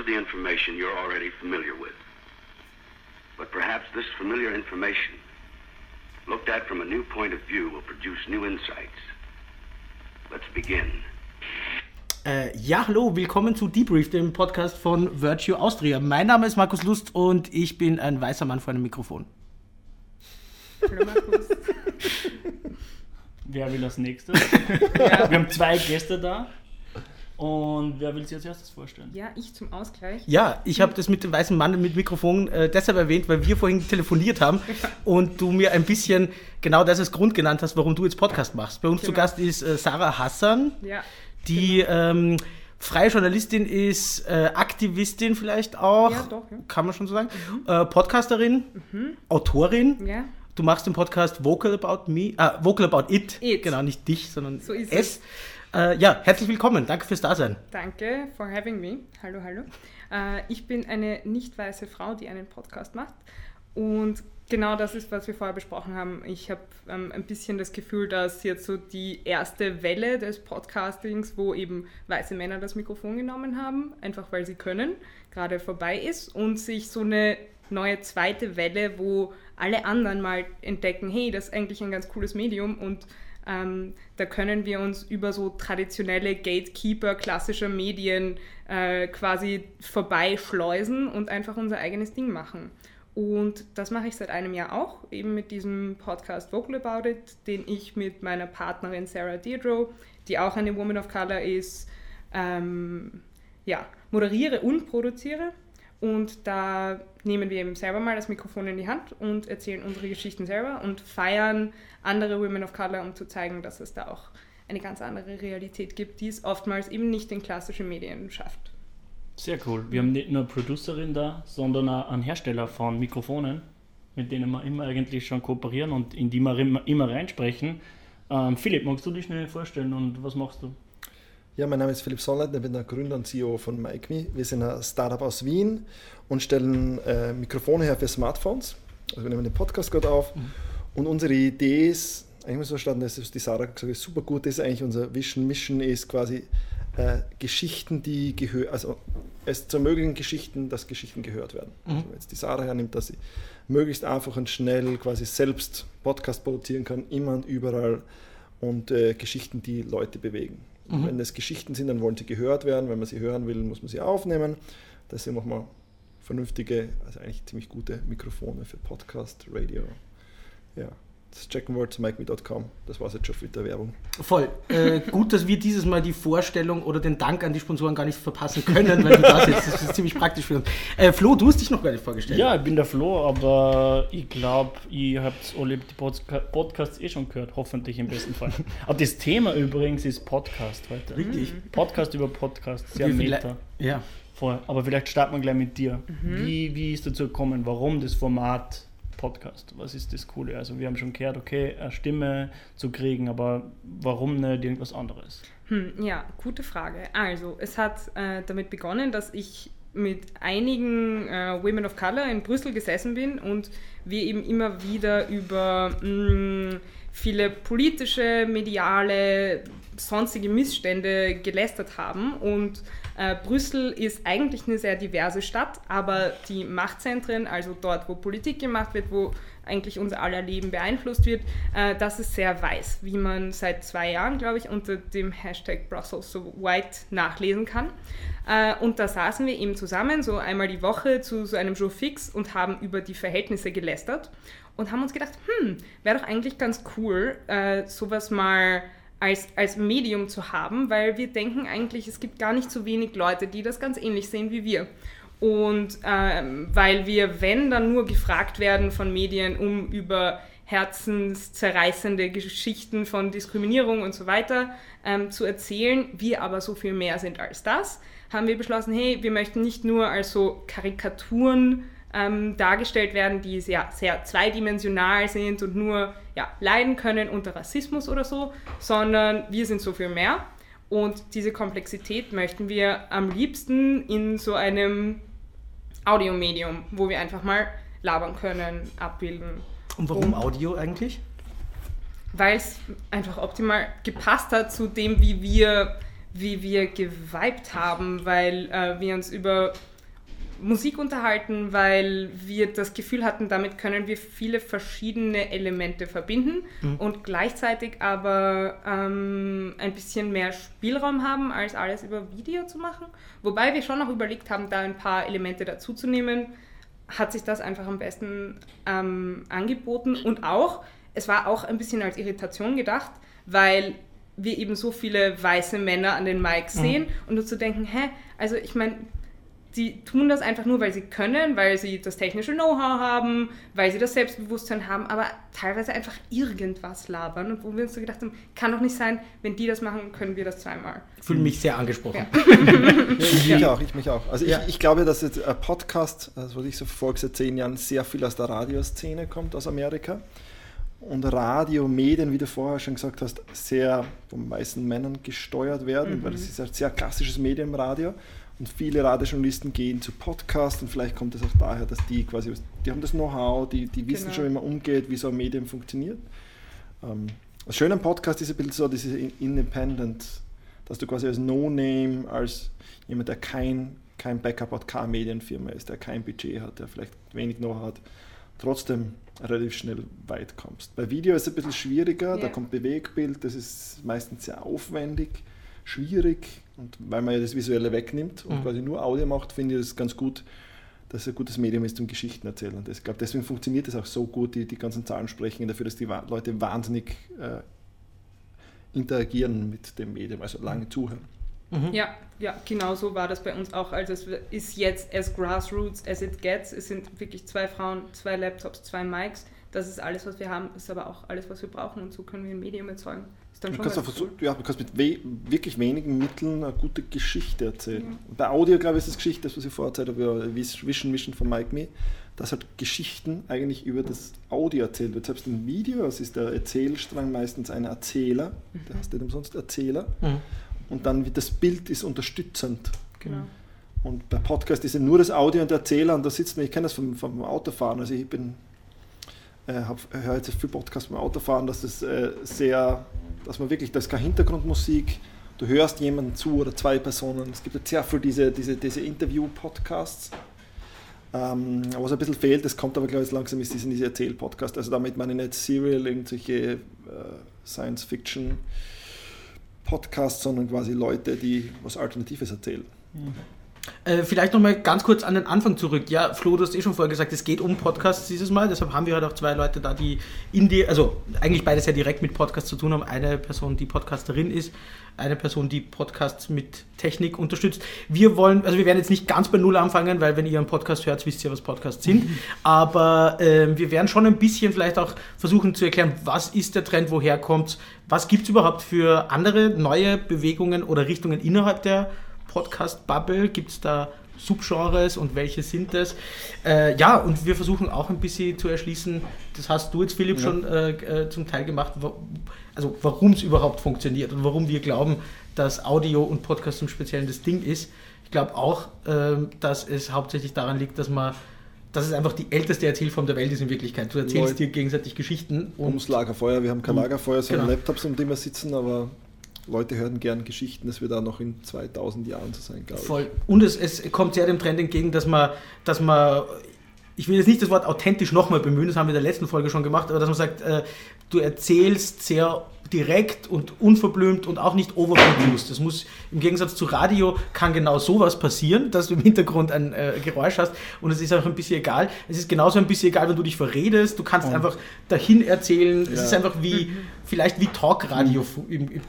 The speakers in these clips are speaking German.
of the information you're already familiar with. But perhaps this familiar information, looked at from a new point of view, will produce new insights. Let's begin. Äh, ja, hallo, willkommen zu Debrief, dem Podcast von Virtue Austria. Mein Name ist Markus Lust und ich bin ein weißer Mann vor einem Mikrofon. Hallo Markus. Wer will als nächstes? Wir haben zwei Gäste da. Und wer will sich als erstes vorstellen? Ja, ich zum Ausgleich. Ja, ich habe das mit dem weißen Mann mit Mikrofon äh, deshalb erwähnt, weil wir vorhin telefoniert haben und du mir ein bisschen genau das als Grund genannt hast, warum du jetzt Podcast machst. Bei uns zu Genau. Gast ist äh, Sarah Hassan, Ja, die ähm, freie Journalistin ist, äh, Aktivistin vielleicht auch, Ja, doch, ja. kann man schon so sagen, äh, Podcasterin, Autorin. ja. Du machst den Podcast Vocal About Me, äh, Vocal About It. It. Genau, nicht dich, sondern So ist es. Äh, ja, herzlich willkommen. Danke fürs Dasein. Danke for having me. Hallo, hallo. Äh, ich bin eine nicht weiße Frau, die einen Podcast macht. Und genau das ist, was wir vorher besprochen haben. Ich habe ähm, ein bisschen das Gefühl, dass jetzt so die erste Welle des Podcastings, wo eben weiße Männer das Mikrofon genommen haben, einfach weil sie können, gerade vorbei ist und sich so eine neue zweite Welle, wo alle anderen mal entdecken, hey, das ist eigentlich ein ganz cooles Medium und ähm, da können wir uns über so traditionelle Gatekeeper klassischer Medien äh, quasi vorbeischleusen und einfach unser eigenes Ding machen. Und das mache ich seit einem Jahr auch, eben mit diesem Podcast Vocal About It, den ich mit meiner Partnerin Sarah Deirdre, die auch eine Woman of Color ist, ähm, ja, moderiere und produziere. Und da nehmen wir eben selber mal das Mikrofon in die Hand und erzählen unsere Geschichten selber und feiern andere Women of Color, um zu zeigen, dass es da auch eine ganz andere Realität gibt, die es oftmals eben nicht in klassischen Medien schafft. Sehr cool. Wir haben nicht nur eine Producerin da, sondern auch einen Hersteller von Mikrofonen, mit denen wir immer eigentlich schon kooperieren und in die wir immer, immer reinsprechen. Ähm, Philipp, magst du dich schnell vorstellen und was machst du? Ja, mein Name ist Philipp Sonnleitner, ich bin der Gründer und CEO von MikeMe. Wir sind ein Startup aus Wien und stellen äh, Mikrofone her für Smartphones. Also wir nehmen den Podcast gerade auf und unsere Idee ist, eigentlich muss man verstanden, das ist die Sarah gesagt, ist super gut, ist eigentlich unser Vision. Mission ist quasi äh, Geschichten, die gehören, also es zu ermöglichen Geschichten, dass Geschichten gehört werden. Also wenn jetzt die Sarah hernimmt, dass sie möglichst einfach und schnell quasi selbst Podcast produzieren kann, immer und überall und äh, Geschichten, die Leute bewegen. Und Wenn es Geschichten sind, dann wollen sie gehört werden. Wenn man sie hören will, muss man sie aufnehmen. Deswegen machen wir vernünftige, also eigentlich ziemlich gute Mikrofone für Podcast, Radio. Ja, das checken wollt, mikeme.com. Das war es jetzt schon mit der Werbung. Voll. Äh, gut, dass wir dieses Mal die Vorstellung oder den Dank an die Sponsoren gar nicht verpassen können, weil du da sitzt. Das ist ziemlich praktisch für uns. Äh, Flo, du hast dich noch gar nicht vorgestellt. Ja, ich bin der Flo, aber ich glaube, ihr habt alle die Podca Podcasts eh schon gehört, hoffentlich im besten Fall. aber das Thema übrigens ist Podcast heute. Richtig. Podcast über Podcast, sehr viele- meta. Ja. Voll. Aber vielleicht starten wir gleich mit dir. Mhm. Wie, wie ist dazu gekommen? Warum das Format Podcast? Was ist das Coole? Also wir haben schon gehört, okay, eine Stimme zu kriegen, aber warum nicht irgendwas anderes? Hm, ja, gute Frage. Also, es hat äh, damit begonnen, dass ich mit einigen äh, Women of Color in Brüssel gesessen bin und wir eben immer wieder über mh, viele politische, mediale, sonstige Missstände gelästert haben. Und äh, Brüssel ist eigentlich eine sehr diverse Stadt, aber die Machtzentren, also dort, wo Politik gemacht wird, wo eigentlich unser aller Leben beeinflusst wird, äh, das ist sehr weiß, wie man seit zwei Jahren, glaube ich, unter dem Hashtag Brussels so white nachlesen kann. Äh, und da saßen wir eben zusammen, so einmal die Woche zu so einem Jour fix und haben über die Verhältnisse gelästert und haben uns gedacht, hm, wäre doch eigentlich ganz cool, äh, sowas mal als, als Medium zu haben, weil wir denken eigentlich, es gibt gar nicht so wenig Leute, die das ganz ähnlich sehen wie wir. Und ähm, weil wir, wenn, dann nur gefragt werden von Medien, um über herzenszerreißende Geschichten von Diskriminierung und so weiter ähm, zu erzählen, wir aber so viel mehr sind als das, haben wir beschlossen, hey, wir möchten nicht nur als so Karikaturen ähm, dargestellt werden, die sehr, sehr zweidimensional sind und nur ja, leiden können unter Rassismus oder so, sondern wir sind so viel mehr. Und diese Komplexität möchten wir am liebsten in so einem Audiomedium, wo wir einfach mal labern können, abbilden. Und warum Audio eigentlich? Weil es einfach optimal gepasst hat zu dem, wie wir wie wir geweibt haben, weil äh, wir uns über Musik unterhalten, weil wir das Gefühl hatten, damit können wir viele verschiedene Elemente verbinden mhm. und gleichzeitig aber ähm, ein bisschen mehr Spielraum haben, als alles über Video zu machen. Wobei wir schon noch überlegt haben, da ein paar Elemente dazuzunehmen, hat sich das einfach am besten ähm, angeboten und auch, es war auch ein bisschen als Irritation gedacht, weil wir eben so viele weiße Männer an den Mikes mhm. sehen und nur zu denken, hä, also ich meine, die tun das einfach nur, weil sie können, weil sie das technische Know-how haben, weil sie das Selbstbewusstsein haben, aber teilweise einfach irgendwas labern. Und wo wir uns so gedacht haben, kann doch nicht sein, wenn die das machen, können wir das zweimal. Ich fühle mich sehr angesprochen. Ja. ich mich auch, ich mich auch. Also ja. ich, ich, glaube, dass jetzt ein Podcast, also was ich so verfolge seit zehn Jahren, sehr viel aus der Radioszene kommt, aus Amerika. Und Radiomedien, wie du vorher schon gesagt hast, sehr von meisten Männern gesteuert werden, mhm. weil es ist ein sehr klassisches Medium im Radio. Und viele Radiojournalisten gehen zu Podcasts und vielleicht kommt es auch daher, dass die quasi, die haben das Know-how, die, die wissen genau. schon, wie man umgeht, wie so ein Medium funktioniert. Ähm, das Schöne am Podcast ist ein bisschen so, diese Independent, dass du quasi als No-Name, als jemand, der kein, kein Backup hat, keine Medienfirma ist, der kein Budget hat, der vielleicht wenig Know-how hat, trotzdem relativ schnell weit kommst. Bei Video ist es ein bisschen schwieriger, yeah. da kommt Bewegbild, das ist meistens sehr aufwendig, schwierig und weil man ja das Visuelle wegnimmt und mhm. quasi nur Audio macht, finde ich es ganz gut, dass es ein gutes Medium ist zum Geschichten erzählen. Und ich glaube, deswegen funktioniert es auch so gut, die, die ganzen Zahlen sprechen dafür, dass die Leute wahnsinnig äh, interagieren mit dem Medium, also lange zuhören. Mhm. Ja, ja, genau so war das bei uns auch. Also es ist jetzt as grassroots as it gets. Es sind wirklich zwei Frauen, zwei Laptops, zwei Mics. Das ist alles, was wir haben, ist aber auch alles, was wir brauchen und so können wir ein Medium erzeugen dann du kannst cool. ja, du kannst mit we wirklich wenigen Mitteln eine gute Geschichte erzählen. Ja. Bei Audio, glaube ich, ist das Geschichte, das was ich vorher erzählt habe, Vision Mission von Mike Me, dass halt Geschichten eigentlich über das Audio erzählt wird. Selbst im Video, es ist der Erzählstrang meistens ein Erzähler, mhm. der heißt nicht umsonst Erzähler. Mhm. Und dann wird das Bild ist unterstützend. Genau. Und bei Podcast ist ja nur das Audio und der Erzähler und da sitzt man, ich kenne das vom, vom Autofahren, also ich bin äh, höre jetzt viel Podcasts beim Autofahren, dass das äh, sehr dass man wirklich, das ist keine Hintergrundmusik, du hörst jemanden zu oder zwei Personen. Es gibt jetzt sehr viel diese, diese, diese Interview-Podcasts. Ähm, was ein bisschen fehlt, das kommt aber glaube ich langsam, ist diese Erzähl-Podcast. Also damit meine ich nicht Serial, irgendwelche äh, Science-Fiction-Podcasts, sondern quasi Leute, die was Alternatives erzählen. Mhm. Äh, vielleicht nochmal ganz kurz an den Anfang zurück. Ja, Flo, du hast eh schon vorher gesagt, es geht um Podcasts dieses Mal. Deshalb haben wir halt auch zwei Leute da, die in die, also eigentlich beides ja direkt mit Podcasts zu tun haben. Eine Person, die Podcasterin ist, eine Person, die Podcasts mit Technik unterstützt. Wir wollen, also wir werden jetzt nicht ganz bei Null anfangen, weil wenn ihr einen Podcast hört, wisst ihr, was Podcasts sind. Aber äh, wir werden schon ein bisschen vielleicht auch versuchen zu erklären, was ist der Trend, woher kommt was gibt es überhaupt für andere neue Bewegungen oder Richtungen innerhalb der Podcast-Bubble? Gibt es da Subgenres und welche sind das? Äh, ja, und wir versuchen auch ein bisschen zu erschließen, das hast du jetzt, Philipp, ja. schon äh, äh zum Teil gemacht, also warum es überhaupt funktioniert und warum wir glauben, dass Audio und Podcast im Speziellen das Ding ist. Ich glaube auch, äh, dass es hauptsächlich daran liegt, dass man dass es einfach die älteste Erzählform der Welt ist in Wirklichkeit. Du erzählst Leute. dir gegenseitig Geschichten. Und Ums Lagerfeuer. Wir haben kein Lagerfeuer, sondern genau. Laptops, um die wir sitzen, aber Leute hören gern Geschichten, dass wir da noch in 2000 Jahren zu sein, glaube ich. Voll. Und es, es kommt sehr dem Trend entgegen, dass man, dass man ich will jetzt nicht das Wort authentisch nochmal bemühen, das haben wir in der letzten Folge schon gemacht, aber dass man sagt, äh, du erzählst sehr direkt und unverblümt und auch nicht overproduced. Das muss im Gegensatz zu Radio kann genau sowas passieren, dass du im Hintergrund ein äh, Geräusch hast und es ist auch ein bisschen egal. Es ist genauso ein bisschen egal, wenn du dich verredest. Du kannst oh. einfach dahin erzählen. Ja. Es ist einfach wie vielleicht wie Talkradio,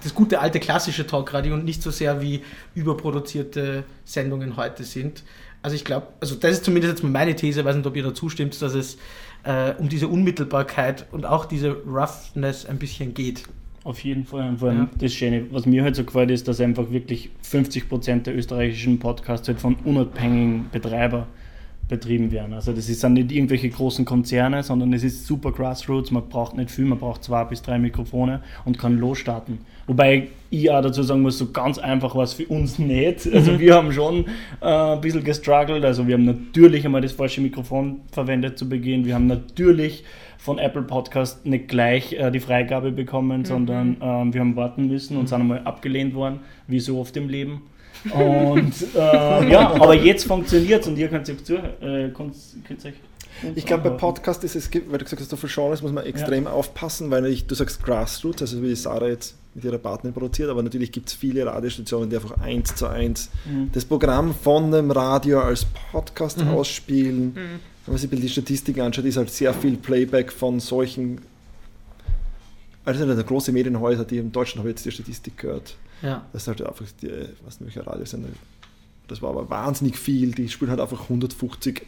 das gute alte klassische Talkradio und nicht so sehr wie überproduzierte Sendungen heute sind. Also ich glaube, also das ist zumindest jetzt meine These, ich weiß nicht, ob ihr dazu stimmt, dass es äh, um diese Unmittelbarkeit und auch diese Roughness ein bisschen geht. Auf jeden Fall. Und vor allem ja. das Schöne, was mir halt so gefällt, ist, dass einfach wirklich 50% der österreichischen Podcasts halt von unabhängigen Betreibern betrieben werden. Also das sind nicht irgendwelche großen Konzerne, sondern es ist super Grassroots, man braucht nicht viel, man braucht zwei bis drei Mikrofone und kann losstarten. Wobei ich auch dazu sagen muss, so ganz einfach war es für uns nicht. Also wir haben schon äh, ein bisschen gestruggelt, also wir haben natürlich einmal das falsche Mikrofon verwendet zu Beginn, wir haben natürlich von Apple Podcast nicht gleich äh, die Freigabe bekommen, sondern ähm, wir haben warten müssen und sind einmal abgelehnt worden, wie so oft im Leben. Und äh, ja, aber jetzt funktioniert es und ihr könnt euch zu, äh, könnt, könnt euch Ich glaube, bei Podcast ist es, weil du gesagt hast, so viele Genres muss man extrem aufpassen, weil ich, du sagst Grassroots, also wie Sarah jetzt mit ihrer Partnerin produziert, aber natürlich gibt es viele Radiostationen, die einfach eins zu eins Mhm. das Programm von dem Radio als Podcast Mhm. ausspielen. Mhm. Wenn man sich ein bisschen die Statistiken anschaut, ist halt sehr viel Playback von solchen, also große Medienhäuser, die in Deutschland habe ich jetzt die Statistik gehört. Ja. Das ist halt einfach die, was welcher Radiosender. Das war aber wahnsinnig viel. Die spielen halt einfach 150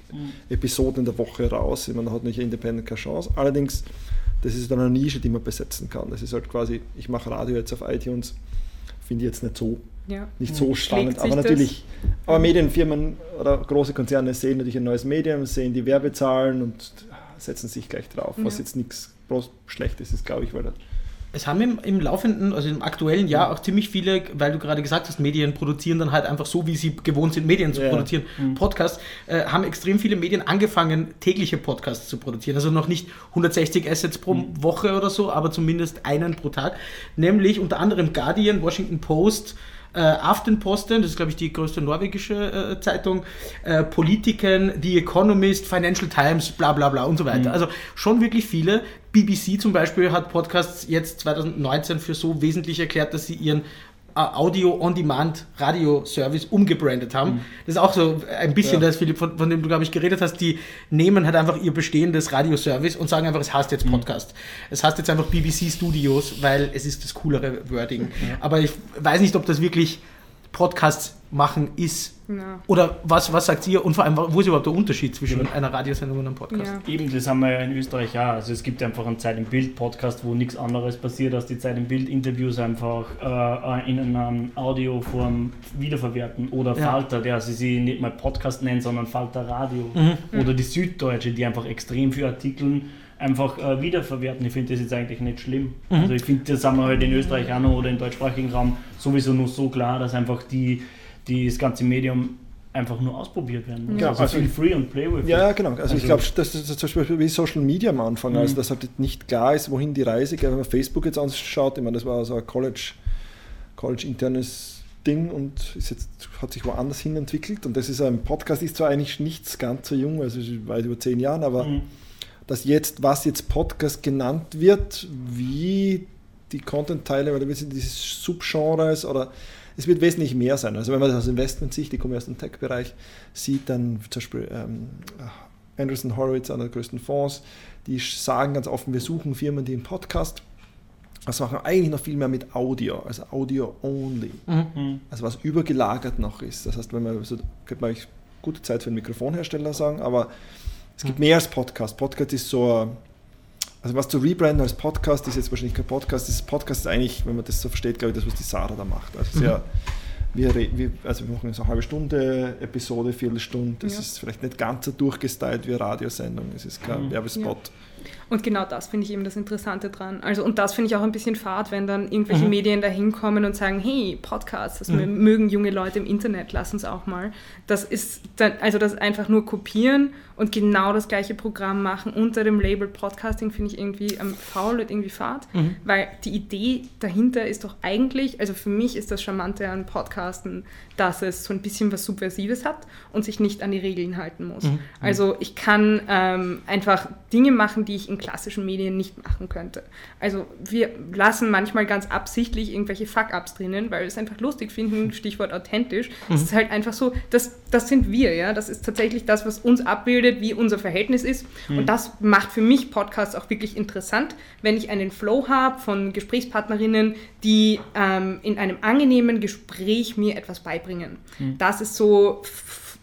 Episoden in der Woche raus. Da hat nicht Independent keine Chance. Allerdings, das ist dann eine Nische, die man besetzen kann. Das ist halt quasi, ich mache Radio jetzt auf iTunes, finde ich jetzt nicht so, Ja. nicht so spannend. sich Aber das? natürlich, aber Medienfirmen oder große Konzerne sehen natürlich ein neues Medium, sehen die Werbezahlen und setzen sich gleich drauf, was Ja. jetzt nichts bloß Schlechtes ist, glaube ich, weil da Es haben im, im laufenden, also im aktuellen Jahr auch ziemlich viele, weil du gerade gesagt hast, Medien produzieren dann halt einfach so, wie sie gewohnt sind, Medien zu Ja. produzieren. Podcasts äh, haben extrem viele Medien angefangen, tägliche Podcasts zu produzieren. Also noch nicht 160 Assets pro Woche oder so, aber zumindest einen pro Tag. Nämlich unter anderem Guardian, Washington Post, äh, Aftenposten, das ist glaube ich die größte norwegische äh, Zeitung, äh, Politiken, The Economist, Financial Times, bla bla bla und so weiter. Also schon wirklich viele. BBC zum Beispiel hat Podcasts jetzt 2019 für so wesentlich erklärt, dass sie ihren äh, Audio-on-Demand-Radio-Service umgebrandet haben. Das ist auch so ein bisschen Ja. das, Philipp, von, von dem du, glaube ich, geredet hast. Die nehmen halt einfach ihr bestehendes Radioservice und sagen einfach, es heißt jetzt Podcast. Es heißt jetzt einfach BBC Studios, weil es ist das coolere Wording. Aber ich weiß nicht, ob das wirklich Podcasts machen ist. Ja. Oder was, was sagt ihr? Und vor allem, wo ist überhaupt der Unterschied zwischen einer Radiosendung und einem Podcast? Ja. Eben, das haben wir ja in Österreich auch. Also es gibt einfach einen Zeit im Bild-Podcast, wo nichts anderes passiert, als die Zeit im Bild-Interviews einfach äh, in einer Audioform wiederverwerten. Oder Ja. Falter, der sie sie nicht mal Podcast nennt, sondern Falter Radio. Oder die Süddeutsche, die einfach extrem viele Artikel einfach äh, wiederverwerten. Ich finde das jetzt eigentlich nicht schlimm. Also ich finde, das haben wir halt in Österreich auch noch oder im deutschsprachigen Raum sowieso nur so klar, dass einfach die, die das ganze Medium einfach nur ausprobiert werden. muss. Ja, also, also- feel free und play with Ja, it. genau. Also, Also- ich glaube, das ist zum Beispiel wie Social Media am Anfang, also dass halt nicht klar ist, wohin die Reise geht. Wenn man Facebook jetzt anschaut, ich meine, das war so ein College, College-internes Ding und ist jetzt, hat sich woanders hin entwickelt. Und das ist ein Podcast, ist zwar eigentlich nichts ganz so jung, also weit über zehn Jahren, aber Mhm. Dass jetzt, was jetzt Podcast genannt wird, wie die Content-Teile oder wie sind diese Subgenres oder es wird wesentlich mehr sein. Also wenn man das aus Investment-Sicht, ich komme aus dem Tech-Bereich, sieht, dann zum Beispiel ähm, Anderson Horowitz, einer der größten Fonds, die sagen ganz offen, wir suchen Firmen, die einen Podcast das machen wir eigentlich noch viel mehr mit Audio, also Audio only. Mhm. Also was übergelagert noch ist. Das heißt, wenn man so, könnte man eigentlich gute Zeit für einen Mikrofonhersteller sagen, aber es gibt mehr als Podcast. Podcast ist so, also was zu rebranden als Podcast ist jetzt wahrscheinlich kein Podcast. Das Podcast ist eigentlich, wenn man das so versteht, glaube ich, das, was die Sarah da macht. Also sehr, wir, re- wir, also wir machen so eine halbe Stunde Episode, Viertelstunde. Das Ja. ist vielleicht nicht ganz so durchgestylt wie eine Radiosendung. Es ist kein Mhm. Werbespot. Und genau das finde ich eben das Interessante dran. Also, und das finde ich auch ein bisschen fad, wenn dann irgendwelche Medien da hinkommen und sagen, hey, Podcasts, das mögen junge Leute im Internet, lass uns auch mal. Das ist dann, also das einfach nur kopieren und genau das gleiche Programm machen unter dem Label Podcasting, finde ich irgendwie ähm, faul und irgendwie fad, weil die Idee dahinter ist doch eigentlich, also für mich ist das Charmante an Podcasten, dass es so ein bisschen was Subversives hat und sich nicht an die Regeln halten muss. Also ich kann ähm, einfach Dinge machen, die ich in klassischen Medien nicht machen könnte. Also wir lassen manchmal ganz absichtlich irgendwelche Fuck-Ups drinnen, weil wir es einfach lustig finden, Stichwort authentisch. Es ist halt einfach so, das, das sind wir, ja. Das ist tatsächlich das, was uns abbildet, wie unser Verhältnis ist. Und das macht für mich Podcasts auch wirklich interessant, wenn ich einen Flow habe von Gesprächspartnerinnen, die ähm, in einem angenehmen Gespräch mir etwas beibringen. Das ist so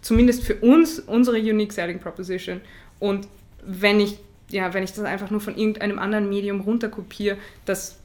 zumindest für uns unsere Unique Selling Proposition. Und wenn ich, ja, wenn ich das einfach nur von irgendeinem anderen Medium runterkopiere, das,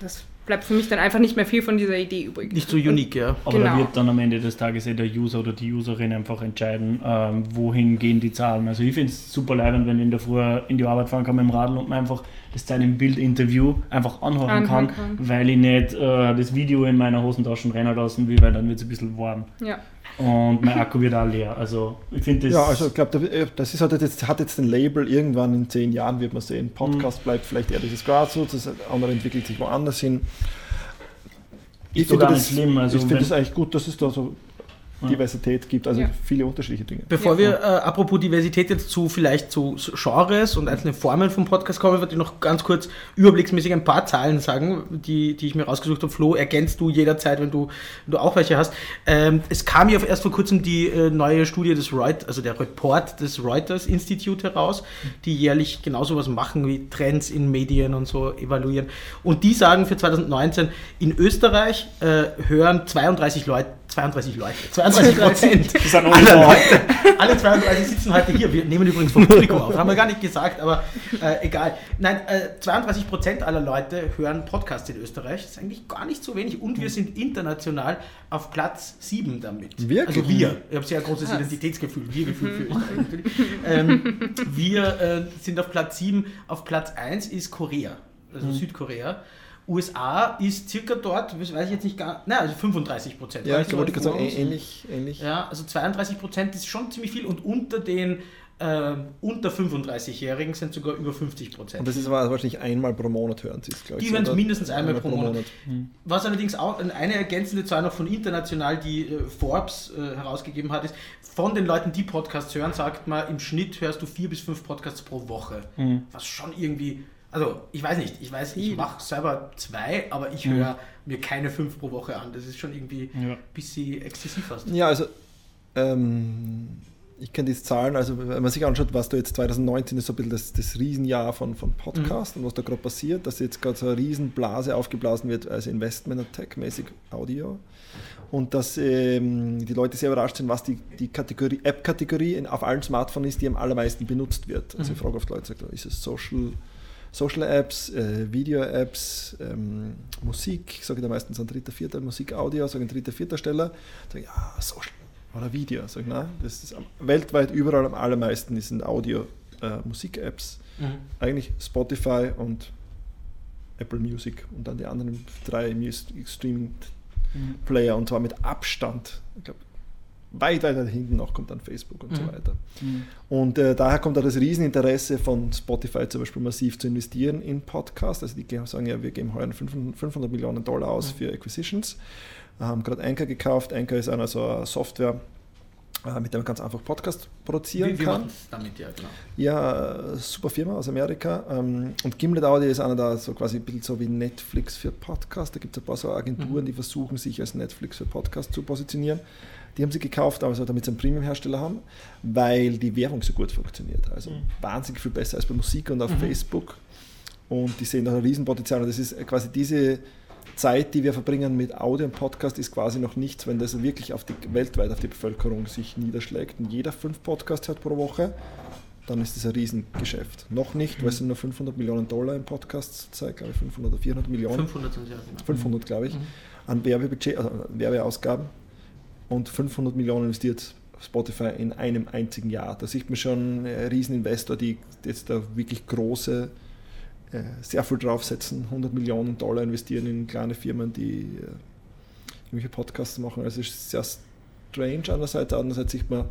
das bleibt für mich dann einfach nicht mehr viel von dieser Idee übrig. Nicht so unique, ja. Aber da Genau. wird dann am Ende des Tages eh der User oder die Userin einfach entscheiden, ähm, wohin gehen die Zahlen. Also ich finde es super leibend, wenn ich in der Früh in die Arbeit fahren kann mit dem Radl und man einfach das Zeit im Bildinterview einfach anhören Anhören kann, kann. weil ich nicht äh, das Video in meiner Hosentasche rennen lassen will, weil dann wird es ein bisschen warm. Ja. Und mein Akku wird auch leer. Also ich finde das... Ja, also ich glaube, das ist halt jetzt, hat jetzt ein Label, irgendwann in zehn Jahren wird man sehen. Podcast bleibt vielleicht eher dieses Grassroots, das andere entwickelt sich woanders hin. Gar nicht schlimm, also ich finde wenn- es eigentlich gut, dass es da so Ja. Diversität gibt, also Ja. viele unterschiedliche Dinge. Bevor Ja. wir, äh, apropos Diversität, jetzt zu vielleicht zu Genres und einzelnen Formen vom Podcast kommen, würde ich noch ganz kurz überblicksmäßig ein paar Zahlen sagen, die, die ich mir rausgesucht habe. Flo, ergänzt du jederzeit, wenn du, wenn du auch welche hast. Ähm, es kam ja erst vor kurzem die äh, neue Studie des Reuters, also der Report des Reuters Institute heraus, die jährlich genau sowas machen wie Trends in Medien und so evaluieren. Und die sagen für 2019, in Österreich äh, hören 32 Leute, 32 Leute, 32 Prozent Leute, alle 32 sitzen heute hier. Wir nehmen übrigens vom Publikum auf. Haben wir gar nicht gesagt, aber äh, egal. Nein, äh, 32 Prozent aller Leute hören Podcasts in Österreich. Das ist eigentlich gar nicht so wenig. Und wir sind international auf Platz 7 damit. Wirklich? Also wir. Ich habe sehr großes Identitätsgefühl. Wir-Gefühl für Österreich natürlich. Ähm, wir äh, sind auf Platz 7. Auf Platz 1 ist Korea, also Südkorea. USA ist circa dort, das weiß ich jetzt nicht gar, nein, also 35 Prozent. Ja, ich wollte gerade sagen, äh- ähnlich, ähnlich. Ja, also 32 Prozent ist schon ziemlich viel und unter den äh, unter 35-Jährigen sind sogar über 50 Prozent. Und das ist aber wahrscheinlich einmal pro Monat hören sie es, glaube ich. Die hören es mindestens einmal pro Monat. Was allerdings auch eine ergänzende Zahl noch von international, die äh, Forbes äh, herausgegeben hat, ist, von den Leuten, die Podcasts hören, sagt man, im Schnitt hörst du vier bis fünf Podcasts pro Woche. Was schon irgendwie, also ich weiß nicht, ich weiß, ich mache selber zwei, aber ich höre mir keine fünf pro Woche an. Das ist schon irgendwie Ja. ein bisschen exzessiv fast. Ja, also ähm, ich kenne diese Zahlen, also wenn man sich anschaut, was da jetzt 2019 ist, so ein bisschen das, das Riesenjahr von, von Podcast und was da gerade passiert, dass jetzt gerade so eine Riesenblase aufgeblasen wird, also Investment- und Tech-mäßig Audio. Und dass ähm, die Leute sehr überrascht sind, was die, die Kategorie, App-Kategorie auf allen Smartphones ist, die am allermeisten benutzt wird. Also ich frage oft Leute, sagt, ist es Social, Social Apps, äh, Video-Apps, ähm, Musik, ich sage da meistens an dritter, vierter, Musik, Audio, sage an dritter, vierter Stelle. Sage ich, ja, Social oder Video. Sag ich, nein, das ist am, weltweit überall am allermeisten sind Audio, äh, Musik-Apps. Eigentlich Spotify und Apple Music und dann die anderen drei Mus- Streaming-Player und zwar mit Abstand. Ich glaube, weit, weit weit hinten noch kommt dann Facebook und so Mhm. weiter. Und äh, daher kommt auch das Rieseninteresse von Spotify zum Beispiel massiv zu investieren in Podcasts. Also die ge- sagen ja, wir geben heuer 500 500 Millionen Dollar aus für Acquisitions. Haben gerade Anchor gekauft. Anchor ist eine so eine Software, äh, mit der man ganz einfach Podcast produzieren Wir, wir kann. damit, ja, genau. Ja, äh, super Firma aus Amerika. Ähm, Und Gimlet Audio ist einer da, so quasi ein bisschen so wie Netflix für Podcast. Da gibt es ein paar so Agenturen, die versuchen, sich als Netflix für Podcast zu positionieren. Die haben sie gekauft, also damit sie einen Premium-Hersteller haben, weil die Werbung so gut funktioniert. Also wahnsinnig viel besser als bei Musik und auf Facebook. Und die sehen da ein Riesenpotenzial. Und das ist quasi diese Zeit, die wir verbringen mit Audio und Podcast, ist quasi noch nichts, wenn das wirklich auf die, weltweit auf die Bevölkerung sich niederschlägt und jeder fünf Podcasts hört pro Woche, dann ist das ein Riesengeschäft. Noch nicht, weil es sind nur 500 Millionen Dollar im Podcast zurzeit, glaube ich, 500 oder 400 Millionen. 500 sind ja, genau. 500, glaube ich, an Werbebudget, also an Werbeausgaben und 500 Millionen investiert Spotify in einem einzigen Jahr. Da sieht man schon äh, Rieseninvestor, die jetzt da wirklich große, äh, sehr viel draufsetzen, 100 Millionen Dollar investieren in kleine Firmen, die äh, irgendwelche Podcasts machen. Also es ist sehr strange einerseits, andererseits sieht man,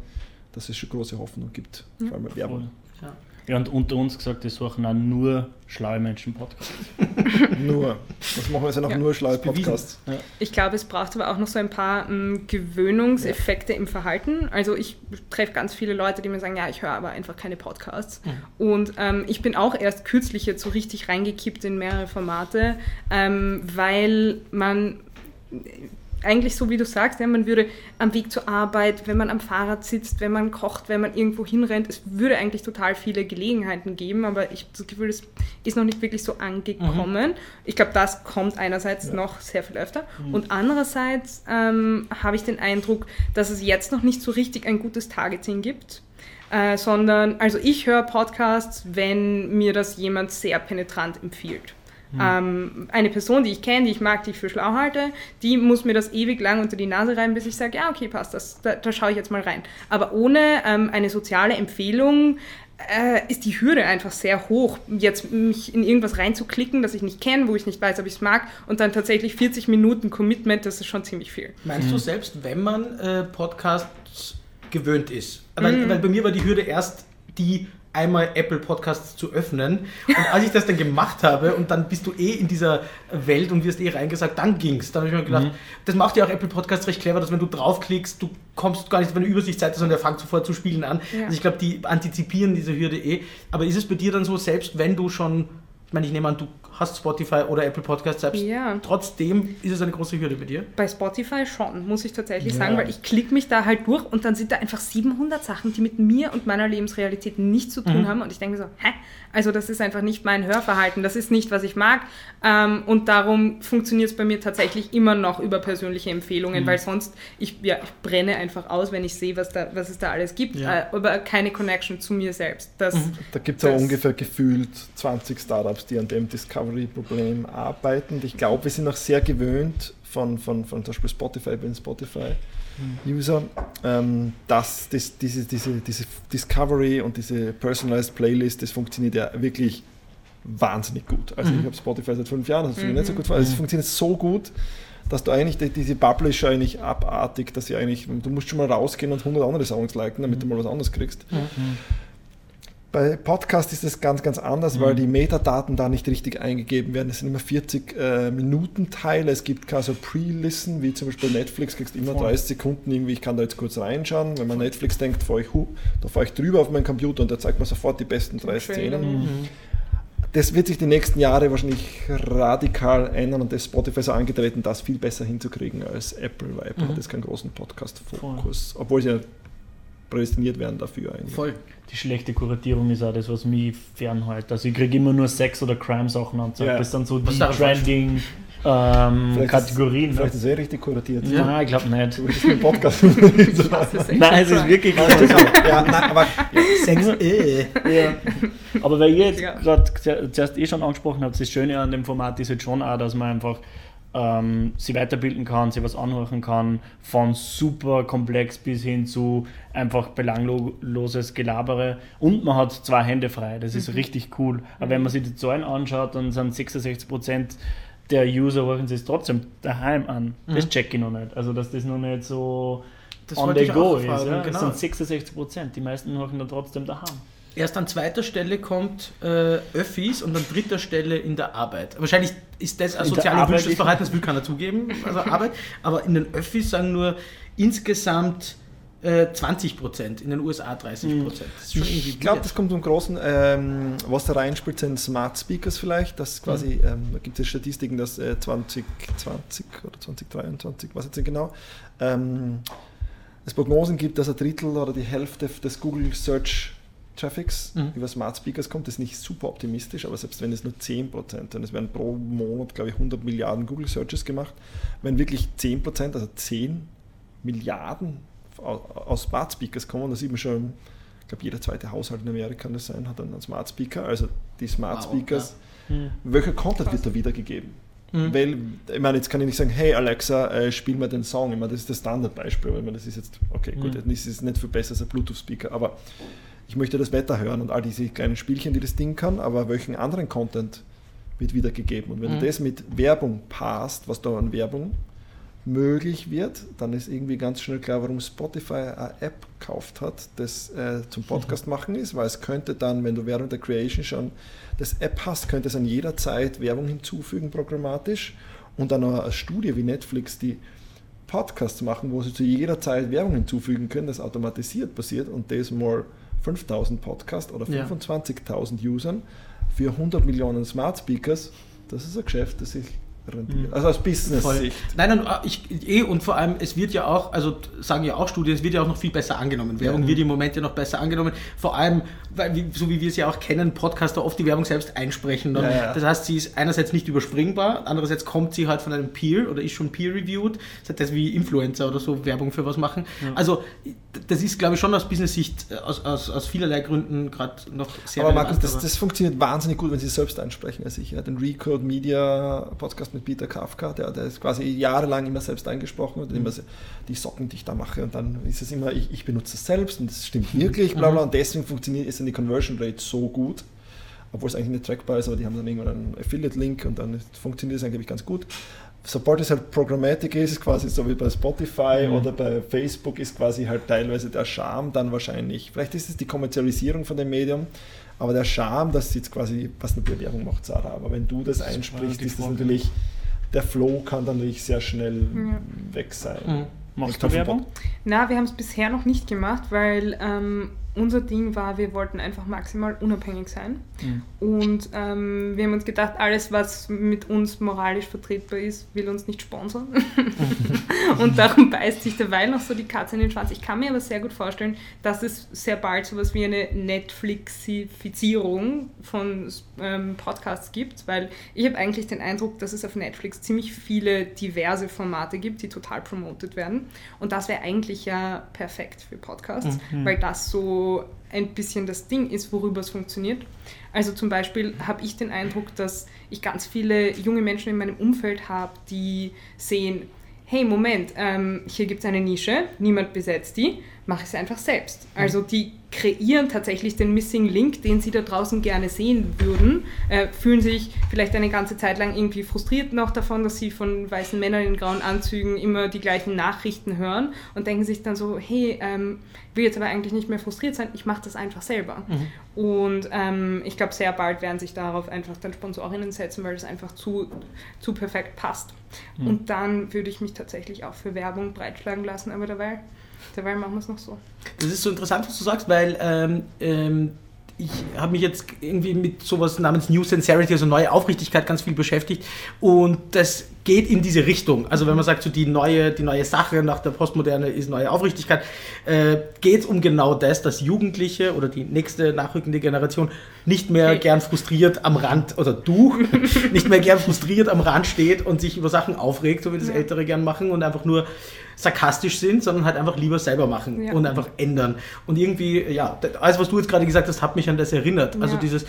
dass es schon große Hoffnung gibt, vor allem bei Werbung. Ja. Ja, und unter uns gesagt, die suchen auch nur schlaue Menschen Podcasts. Nur, das machen wir jetzt ja noch Ja. nur schlaue. Podcasts. Ich glaube, es braucht aber auch noch so ein paar m, Gewöhnungseffekte im Verhalten. Also ich treffe ganz viele Leute, die mir sagen, ja, ich höre aber einfach keine Podcasts. Und ähm, ich bin auch erst kürzlich jetzt so richtig reingekippt in mehrere Formate, ähm, weil man eigentlich so wie du sagst, ja, man würde am Weg zur Arbeit, wenn man am Fahrrad sitzt, wenn man kocht, wenn man irgendwo hinrennt, es würde eigentlich total viele Gelegenheiten geben, aber ich habe das Gefühl, es ist noch nicht wirklich so angekommen. Ich glaube, das kommt einerseits noch sehr viel öfter und andererseits ähm, habe ich den Eindruck, dass es jetzt noch nicht so richtig ein gutes Targeting gibt. Äh, sondern, also ich höre Podcasts, wenn mir das jemand sehr penetrant empfiehlt. Ähm, eine Person, die ich kenne, die ich mag, die ich für schlau halte, die muss mir das ewig lang unter die Nase reiben, bis ich sage, ja, okay, passt, das, da, da schaue ich jetzt mal rein. Aber ohne ähm, eine soziale Empfehlung äh, ist die Hürde einfach sehr hoch, jetzt mich in irgendwas reinzuklicken, das ich nicht kenne, wo ich nicht weiß, ob ich es mag und dann tatsächlich 40 Minuten Commitment, das ist schon ziemlich viel. Meinst du selbst, wenn man äh, Podcasts gewöhnt ist? Weil, weil bei mir war die Hürde erst die einmal Apple Podcasts zu öffnen. Und als ich das dann gemacht habe und dann bist du eh in dieser Welt und wirst eh reingesagt, dann ging's. Dann habe ich mir gedacht, das macht ja auch Apple Podcasts recht clever, dass wenn du draufklickst, du kommst gar nicht auf eine Übersichtsseite, sondern der fängt sofort zu spielen an. Ja. Also ich glaube, die antizipieren diese Hürde eh. Aber ist es bei dir dann so, selbst wenn du schon, ich meine, ich nehme an, du hast Spotify oder Apple Podcasts selbst, Ja. trotzdem ist es eine große Hürde bei dir? Bei Spotify schon, muss ich tatsächlich Ja. sagen, weil ich klicke mich da halt durch und dann sind da einfach 700 Sachen, die mit mir und meiner Lebensrealität nichts zu tun haben und ich denke so, hä? Also das ist einfach nicht mein Hörverhalten, das ist nicht, was ich mag ähm, und darum funktioniert es bei mir tatsächlich immer noch über persönliche Empfehlungen, weil sonst, ich, ja, ich brenne einfach aus, wenn ich sehe, was, da, was es da alles gibt, Ja. äh, aber keine Connection zu mir selbst. Das, Da gibt es ja ungefähr gefühlt 20 Startups, die an dem Discovery-Problem arbeiten. Und ich glaube, wir sind noch sehr gewöhnt von, von, von zum Beispiel Spotify, ich bin Spotify-User, ähm, dass das, diese, diese, diese Discovery und diese Personalized Playlist, das funktioniert ja wirklich wahnsinnig gut. Also ich habe Spotify seit fünf Jahren, das funktioniert nicht so gut. Also es funktioniert so gut, dass du eigentlich, die- diese Bubble ist schon eigentlich abartig, dass sie eigentlich, du musst schon mal rausgehen und 100 andere Songs liken, damit du mal was anderes kriegst. Bei Podcast ist es ganz, ganz anders, weil die Metadaten da nicht richtig eingegeben werden. Es sind immer 40 äh, Minuten Teile. Es gibt keine so Pre-Listen, wie zum Beispiel Netflix, kriegst du immer 30 Sekunden irgendwie, ich kann da jetzt kurz reinschauen. Wenn man Netflix denkt, fahre ich, hu, da fahre ich drüber auf meinen Computer und da zeigt mir sofort die besten drei. Szenen. Das wird sich die nächsten Jahre wahrscheinlich radikal ändern und das Spotify auch angetreten, das viel besser hinzukriegen als Apple, weil Apple hat jetzt keinen großen Podcast-Fokus, obwohl sie ja prädestiniert werden dafür eigentlich. Voll. Die schlechte Kuratierung ist auch das, was mich fernhält. Also ich kriege immer nur Sex- oder Crime-Sachen angezeigt. Ja. Das sind so Was die trending ähm, Vielleicht Kategorien. Ist, vielleicht ne? ist es eh richtig kuratiert. Ja. Nein, ich glaube nicht. Du bist mit Podcast. ist Nein, es ist wirklich ja, nein, aber Sex, äh. Ja. Aber weil ihr jetzt Ja. gerade zuerst eh schon angesprochen habt, das Schöne an dem Format ist jetzt schon auch, dass man einfach ähm, sie weiterbilden kann, sie was anhören kann, von super komplex bis hin zu einfach belangloses Gelabere und man hat zwei Hände frei. Das ist richtig cool. Aber wenn man sich die Zahlen anschaut, dann sind 66% der User hören sie es trotzdem daheim an. Das check ich noch nicht. Also dass das noch nicht so Das on the go ist. Ja? genau. Das sind 66%. Die meisten hören dann trotzdem daheim. Erst an zweiter Stelle kommt äh, Öffis und an dritter Stelle in der Arbeit. Wahrscheinlich ist das ein In der sozial Arbeit erwünschtes Verhalten, das will keiner zugeben, also Arbeit. Aber in den Öffis sagen nur insgesamt äh, 20 Prozent, in den USA 30 Prozent. Irgendwie ich glaube, das kommt zum Großen, ähm, was da reinspielt, sind Smart Speakers vielleicht. Das quasi, ähm, da gibt es Statistiken, dass äh, 2020 oder 2023, was jetzt genau, ähm, es Prognosen gibt, dass ein Drittel oder die Hälfte des Google Search Traffics Mhm. über Smart Speakers kommt, das ist nicht super optimistisch, aber selbst wenn es nur 10%, dann es werden pro Monat, glaube ich, 100 Milliarden Google Searches gemacht, wenn wirklich 10%, also 10 Milliarden au- aus Smart Speakers kommen, da sieht man schon, ich glaube, jeder zweite Haushalt in Amerika kann das sein, hat einen Smart Speaker, also die Smart Wow, Speakers, welcher Content wird da wiedergegeben? Mhm. Weil, ich meine, jetzt kann ich nicht sagen, hey Alexa, äh, spiel mir den Song. Ich meine, das ist das Standardbeispiel. Ich meine, das ist jetzt, okay, gut, Mhm. das ist nicht viel besser als ein Bluetooth-Speaker, aber ich möchte das Wetter hören und all diese kleinen Spielchen, die das Ding kann, aber welchen anderen Content wird wiedergegeben? Und wenn Mhm. du das mit Werbung passt, was da an Werbung möglich wird, dann ist irgendwie ganz schnell klar, warum Spotify eine App gekauft hat, das äh, zum Podcast machen ist, weil es könnte dann, wenn du während der Creation schon das App hast, könnte es an jeder Zeit Werbung hinzufügen programmatisch und dann eine Studie wie Netflix, die Podcasts machen, wo sie zu jeder Zeit Werbung hinzufügen können, das automatisiert passiert und das mal 5000 Podcasts oder Ja. 25.000 Usern für 100 Millionen Smart Speakers, das ist ein Geschäft, das sich rentiert. Also aus. Business-Sicht. Nein, nein, ich, eh, und vor allem, es wird ja auch, also sagen ja auch Studien, es wird ja auch noch viel besser angenommen. Werbung Ja. wird im Moment ja noch besser angenommen. Vor allem, weil, so wie wir es ja auch kennen, Podcaster oft die Werbung selbst einsprechen. Ja, ja. Das heißt, sie ist einerseits nicht überspringbar, andererseits kommt sie halt von einem Peer oder ist schon peer-reviewed. Das heißt, das wie Influencer oder so Werbung für was machen. Also, das ist, glaube ich, schon aus Business-Sicht äh, aus, aus, aus vielerlei Gründen gerade noch sehr Aber Markus, das, das funktioniert wahnsinnig gut, wenn Sie es selbst einsprechen. Also ich hatte den Recode Media Podcast mit Peter Kafka, der, der ist quasi jahrelang immer selbst eingesprochen und immer so, die Socken, die ich da mache. Und dann ist es immer, ich, ich benutze es selbst und es stimmt wirklich, bla bla. Und deswegen funktioniert, ist dann die Conversion Rate so gut, obwohl es eigentlich nicht trackbar ist, aber die haben dann irgendwann einen Affiliate-Link und dann ist- funktioniert es eigentlich ganz gut. Sobald es halt Programmatic ist, quasi so wie bei Spotify oder bei Facebook, ist quasi halt teilweise der Charme dann wahrscheinlich, vielleicht ist es die Kommerzialisierung von dem Medium, aber der Charme, dass jetzt quasi, was eine Werbung macht, Sarah, aber wenn du das einsprichst, die ist das Frage. natürlich, der Flow kann dann natürlich sehr schnell Ja. weg sein. Mhm. Machst Ich du Werbung? Na, wir haben es bisher noch nicht gemacht, weil ähm, unser Ding war, wir wollten einfach maximal unabhängig sein. Mhm. Und ähm, wir haben uns gedacht, alles, was mit uns moralisch vertretbar ist, will uns nicht sponsern. und darum beißt sich derweil noch so die Katze in den Schwanz. Ich kann mir aber sehr gut vorstellen, dass es sehr bald sowas wie eine Netflixifizierung von ähm, Podcasts gibt, weil ich habe eigentlich den Eindruck, dass es auf Netflix ziemlich viele diverse Formate gibt, die total promoted werden. Und das wäre eigentlich ja perfekt für Podcasts, weil das so ein bisschen das Ding ist, worüber es funktioniert. Also zum Beispiel habe ich den Eindruck, dass ich ganz viele junge Menschen in meinem Umfeld habe, die sehen, hey, Moment, ähm, hier gibt es eine Nische, niemand besetzt die, mache ich es einfach selbst. Also die kreieren tatsächlich den Missing Link, den sie da draußen gerne sehen würden, äh, fühlen sich vielleicht eine ganze Zeit lang irgendwie frustriert noch davon, dass sie von weißen Männern in grauen Anzügen immer die gleichen Nachrichten hören und denken sich dann so, hey, ähm, will jetzt aber eigentlich nicht mehr frustriert sein, ich mache das einfach selber. Und ähm, ich glaube, sehr bald werden sich darauf einfach dann Sponsorinnen setzen, weil das einfach zu, zu perfekt passt. Und dann würde ich mich tatsächlich auch für Werbung breitschlagen lassen, aber dabei, dabei machen wir es noch so. Das ist so interessant, was du sagst, weil ähm, ähm, ich habe mich jetzt irgendwie mit sowas namens New Sincerity, also neue Aufrichtigkeit, ganz viel beschäftigt und das geht in diese Richtung. Also wenn man sagt, so die neue, die neue Sache nach der Postmoderne ist neue Aufrichtigkeit, äh, geht es um genau das, dass Jugendliche oder die nächste nachrückende Generation nicht mehr Hey. gern frustriert am Rand, oder du, nicht mehr gern frustriert am Rand steht und sich über Sachen aufregt, so wie das. Ältere gern machen und einfach nur sarkastisch sind, sondern halt einfach lieber selber machen Ja. und einfach ändern. Und irgendwie, ja, alles, was du jetzt gerade gesagt hast, hat mich an das erinnert. Also Ja. dieses,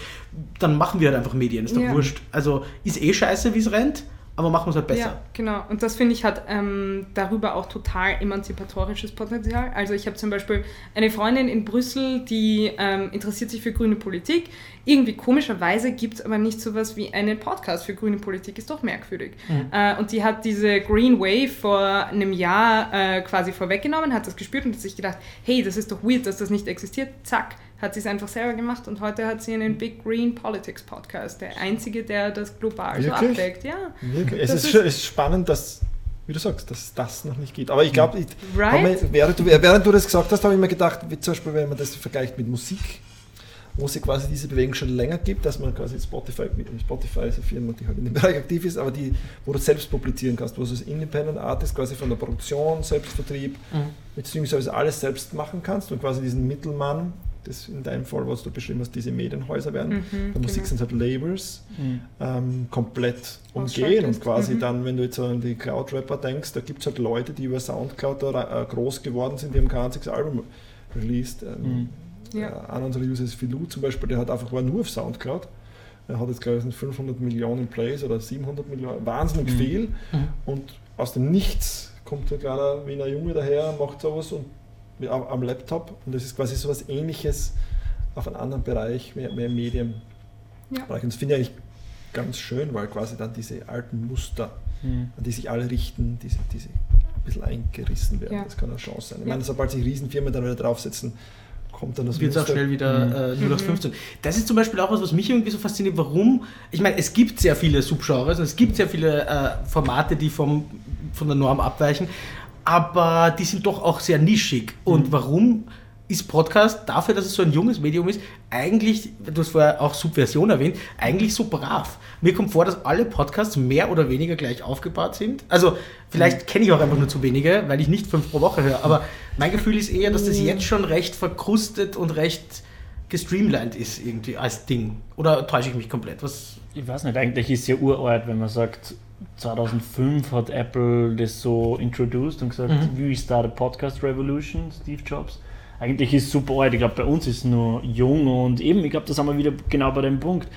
dann machen wir halt einfach Medien, ist doch wurscht. Also ist eh scheiße, wie es rennt, aber machen wir es halt besser. Ja, genau. Und das finde ich hat ähm, darüber auch total emanzipatorisches Potenzial. Also ich habe zum Beispiel eine Freundin in Brüssel, die ähm, interessiert sich für grüne Politik. Irgendwie komischerweise gibt es aber nicht sowas wie einen Podcast für grüne Politik. Ist doch merkwürdig. Äh, und die hat diese Green Wave vor einem Jahr äh, quasi vorweggenommen, hat das gespürt und hat sich gedacht, hey, das ist doch weird, dass das nicht existiert. Zack, hat sie es einfach selber gemacht und heute hat sie einen Big Green Politics Podcast. Der einzige, der das global so abdeckt. Ja. Wirklich. Es ist, ist- spannend, dass, wie du sagst, dass es das noch nicht gibt. Aber ich glaube, Right? während, du, während du das gesagt hast, habe ich mir gedacht, wie zum Beispiel, wenn man das vergleicht mit Musik, wo es quasi diese Bewegung schon länger gibt, dass man quasi Spotify, Spotify ist eine Firma, die halt in dem Bereich aktiv ist, aber die, wo du selbst publizieren kannst, wo du als Independent Artist quasi von der Produktion, Selbstvertrieb, Mhm. mit Streaming Service alles selbst machen kannst und quasi diesen Mittelmann, das in deinem Fall, was du beschrieben hast, diese Medienhäuser werden. Mhm, Bei Musik genau. sind halt Labels Mhm. ähm, komplett umgehen und quasi Mhm. dann, wenn du jetzt so an die Cloud-Rapper denkst, da gibt es halt Leute, die über Soundcloud da, äh, groß geworden sind, die haben kein einziges Album released. Ähm, Mhm. Ja. äh, Einer unserer User ist Philou zum Beispiel, der hat einfach war nur auf Soundcloud. Er hat jetzt, glaube ich, 500 Millionen Plays oder 700 Millionen, wahnsinnig Mhm. viel. Mhm. Und aus dem Nichts kommt ein kleiner Wiener Junge daher, macht sowas und am, am Laptop. Und das ist quasi sowas ähnliches auf einem anderen Bereich, mehr, mehr Medien. Ja. Und das finde ich eigentlich ganz schön, weil quasi dann diese alten Muster, Mhm. an die sich alle richten, diese, diese ein bisschen eingerissen werden. Ja. Das kann eine Chance sein. Ich Ja. meine, sobald sich Riesenfirmen dann wieder draufsetzen, kommt dann das wird auch schnell wieder Mhm. äh, 0815. Das ist zum Beispiel auch was, was mich irgendwie so fasziniert. Warum? Ich meine, es gibt sehr viele Subgenres und es gibt sehr viele äh, Formate, die vom, von der Norm abweichen, aber die sind doch auch sehr nischig. Und warum ist Podcast dafür, dass es so ein junges Medium ist, eigentlich, du hast vorher auch Subversion erwähnt, eigentlich so brav. Mir kommt vor, dass alle Podcasts mehr oder weniger gleich aufgebaut sind. Also vielleicht kenne ich auch einfach nur zu wenige, weil ich nicht fünf pro Woche höre. Aber mein Gefühl ist eher, dass das jetzt schon recht verkrustet und recht gestreamlined ist irgendwie als Ding. Oder täusche ich mich komplett? Was Ich weiß nicht, eigentlich ist es ja uralt, wenn man sagt, 2005 hat Apple das so introduced und gesagt, wie start a podcast revolution, Steve Jobs. Eigentlich ist es super alt. Ich glaube, bei uns ist es nur jung und eben, ich glaube, da sind wir wieder genau bei dem Punkt.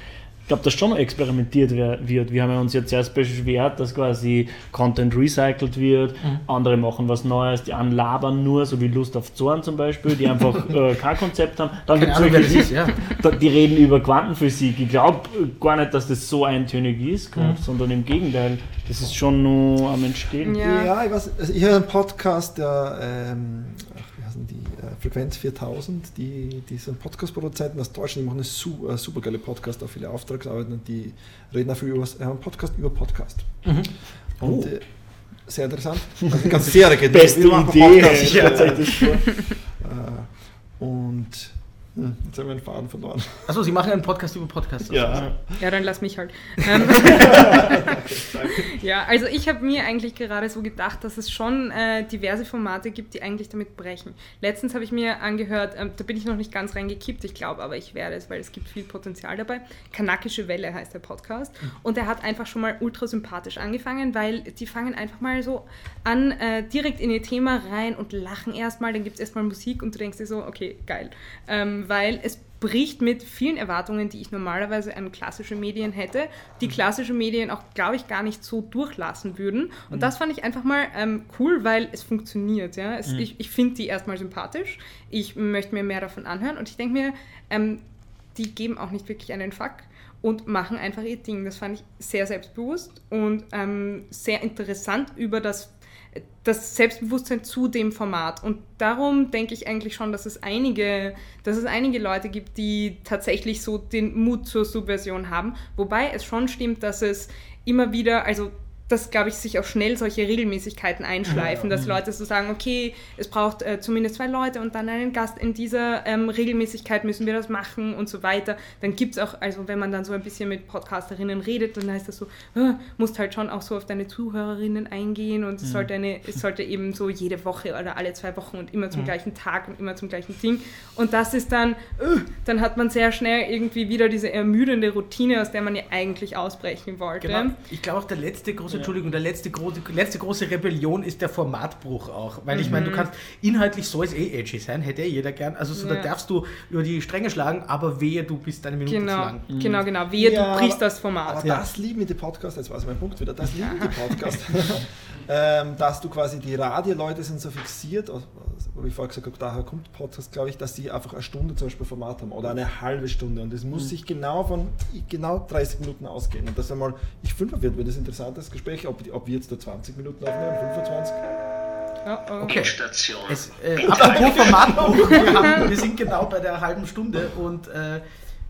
Ich glaube, dass schon noch experimentiert wird. Wir haben ja uns jetzt erst beschwert, dass quasi Content recycelt wird, andere machen was Neues, die einen labern nur, so wie Lust auf Zorn zum Beispiel, die einfach äh, kein Konzept haben. Dann wer welche, das ist, ja. die reden über Quantenphysik. Ich glaube gar nicht, dass das so eintönig ist, Mhm. sondern im Gegenteil, das ist schon nur am Entstehen. Ja. Ja, ich weiß, also ich höre einen Podcast, der, ähm, ach, wie heißen die, äh, Frequenz 4000, die, die sind Podcast-Produzenten aus Deutschland, die machen eine su äh, super geile Podcast, auch viele Auftragsarbeiten und die reden dafür über äh, einen Podcast über Podcast. Und äh, sehr interessant. Also die ganze Serie geht Beste Idee. Podcast, Ja, äh, und hm, jetzt haben wir den Faden verloren. Achso, Sie machen einen Podcast über Podcasts. Ja. Ja, dann lass mich halt. Ähm, ja, also ich habe mir eigentlich gerade so gedacht, dass es schon äh, diverse Formate gibt, die eigentlich damit brechen. Letztens habe ich mir angehört, ähm, da bin ich noch nicht ganz reingekippt, ich glaube aber, ich werde es, weil es gibt viel Potenzial dabei. Kanakische Welle heißt der Podcast. Und der hat einfach schon mal ultra sympathisch angefangen, weil die fangen einfach mal so an, äh, direkt in ihr Thema rein und lachen erstmal, dann gibt es erstmal Musik und du denkst dir so, okay, geil. Ähm, weil es bricht mit vielen Erwartungen, die ich normalerweise an klassische Medien hätte, die klassische Medien auch, glaube ich, gar nicht so durchlassen würden. Und das fand ich einfach mal ähm, cool, weil es funktioniert. Ja? Es, Ich, ich finde die erstmal sympathisch. Ich möchte mir mehr davon anhören und ich denke mir, ähm, die geben auch nicht wirklich einen Fuck und machen einfach ihr Ding. Das fand ich sehr selbstbewusst und ähm, sehr interessant über das, das Selbstbewusstsein zu dem Format. Und darum denke ich eigentlich schon, dass es einige, dass es einige Leute gibt, die tatsächlich so den Mut zur Subversion haben. Wobei es schon stimmt, dass es immer wieder, also dass, glaube ich, sich auch schnell solche Regelmäßigkeiten einschleifen, dass Leute so sagen, okay, es braucht äh, zumindest zwei Leute und dann einen Gast in dieser ähm, Regelmäßigkeit müssen wir das machen und so weiter. Dann gibt es auch, also wenn man dann so ein bisschen mit Podcasterinnen redet, dann heißt das so, äh, musst halt schon auch so auf deine Zuhörerinnen eingehen und es, sollte eine, es sollte eben so jede Woche oder alle zwei Wochen und immer zum gleichen Tag und immer zum gleichen Ding. Und das ist dann, äh, dann hat man sehr schnell irgendwie wieder diese ermüdende Routine, aus der man ja eigentlich ausbrechen wollte. Genau. Ich glaube auch der letzte große, Entschuldigung, der letzte große, letzte große Rebellion ist der Formatbruch auch. Weil ich meine, du kannst, inhaltlich soll es eh edgy sein, hätte eh jeder gern. Also so, da Ja. darfst du über die Stränge schlagen, aber wehe, du bist eine Minute zu Genau, lang. genau, genau. Wehe, Ja, du brichst das Format. Aber Ja. das lieben die Podcasts, jetzt war es mein Punkt wieder, das lieben die Podcasts, ähm, dass du quasi, die Radioleute sind so fixiert, also, wie ich vorher gesagt habe, daher kommt Podcast, glaube ich, dass die einfach eine Stunde zum Beispiel Format haben oder eine halbe Stunde. Und es muss sich genau von genau 30 Minuten ausgehen. Und das einmal, ich fünf wird, wird das ein interessantes Gespräch, ob, ob wir jetzt da 20 Minuten aufnehmen, 25, Oh, oh. Okay. Station. Es, äh, apropos Formatbruch, wir, haben, wir sind genau bei der halben Stunde und äh,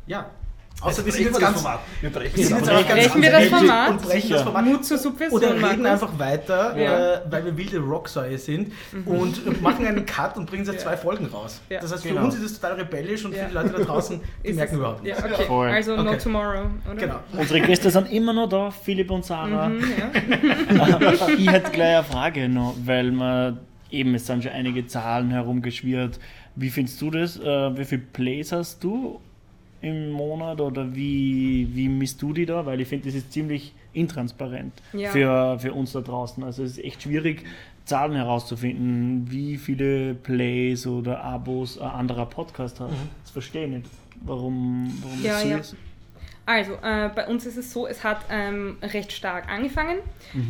ja, außer wir sind jetzt ganz... wir brechen Wir sind jetzt ganz Brechen wir das Format? Und brechen das. Format. Mut zur Subversion. Oder reden Markus. einfach weiter, Ja. äh, weil wir wilde Rocksäue sind und machen einen Cut und bringen jetzt zwei Folgen raus. Das heißt, für Genau. uns ist es total rebellisch und für die Leute da draußen, die merken es- überhaupt nichts. Okay. Also no tomorrow, oder? Genau. Unsere Gäste sind immer noch da, Philipp und Sarah. Mhm, ich hätte gleich eine Frage noch, weil man eben, es sind schon einige Zahlen herumgeschwirrt. Wie findest du das? Äh, wie viele Plays hast du im Monat oder wie, wie misst du die da? Weil ich finde, das ist ziemlich intransparent Ja. für, für uns da draußen. Also es ist echt schwierig, Zahlen herauszufinden, wie viele Plays oder Abos ein anderer Podcast hat. Das verstehe ich nicht. Warum, warum Ja, das so ja. ist. Also, äh, bei uns ist es so, es hat ähm, recht stark angefangen.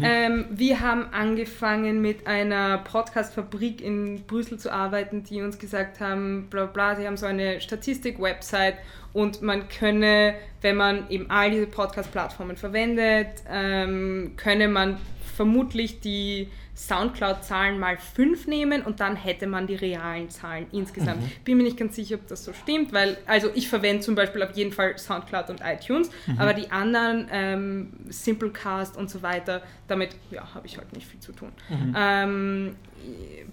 Ähm, wir haben angefangen mit einer Podcast-Fabrik in Brüssel zu arbeiten, die uns gesagt haben, bla bla, sie haben so eine Statistik-Website und man könne, wenn man eben all diese Podcast-Plattformen verwendet, ähm, könne man vermutlich die Soundcloud-Zahlen mal 5 nehmen und dann hätte man die realen Zahlen insgesamt. Mhm. Bin mir nicht ganz sicher, ob das so stimmt, weil, also ich verwende zum Beispiel auf jeden Fall Soundcloud und iTunes, Mhm. aber die anderen, ähm, Simplecast und so weiter, damit ja, habe ich halt nicht viel zu tun. Mhm. Ähm,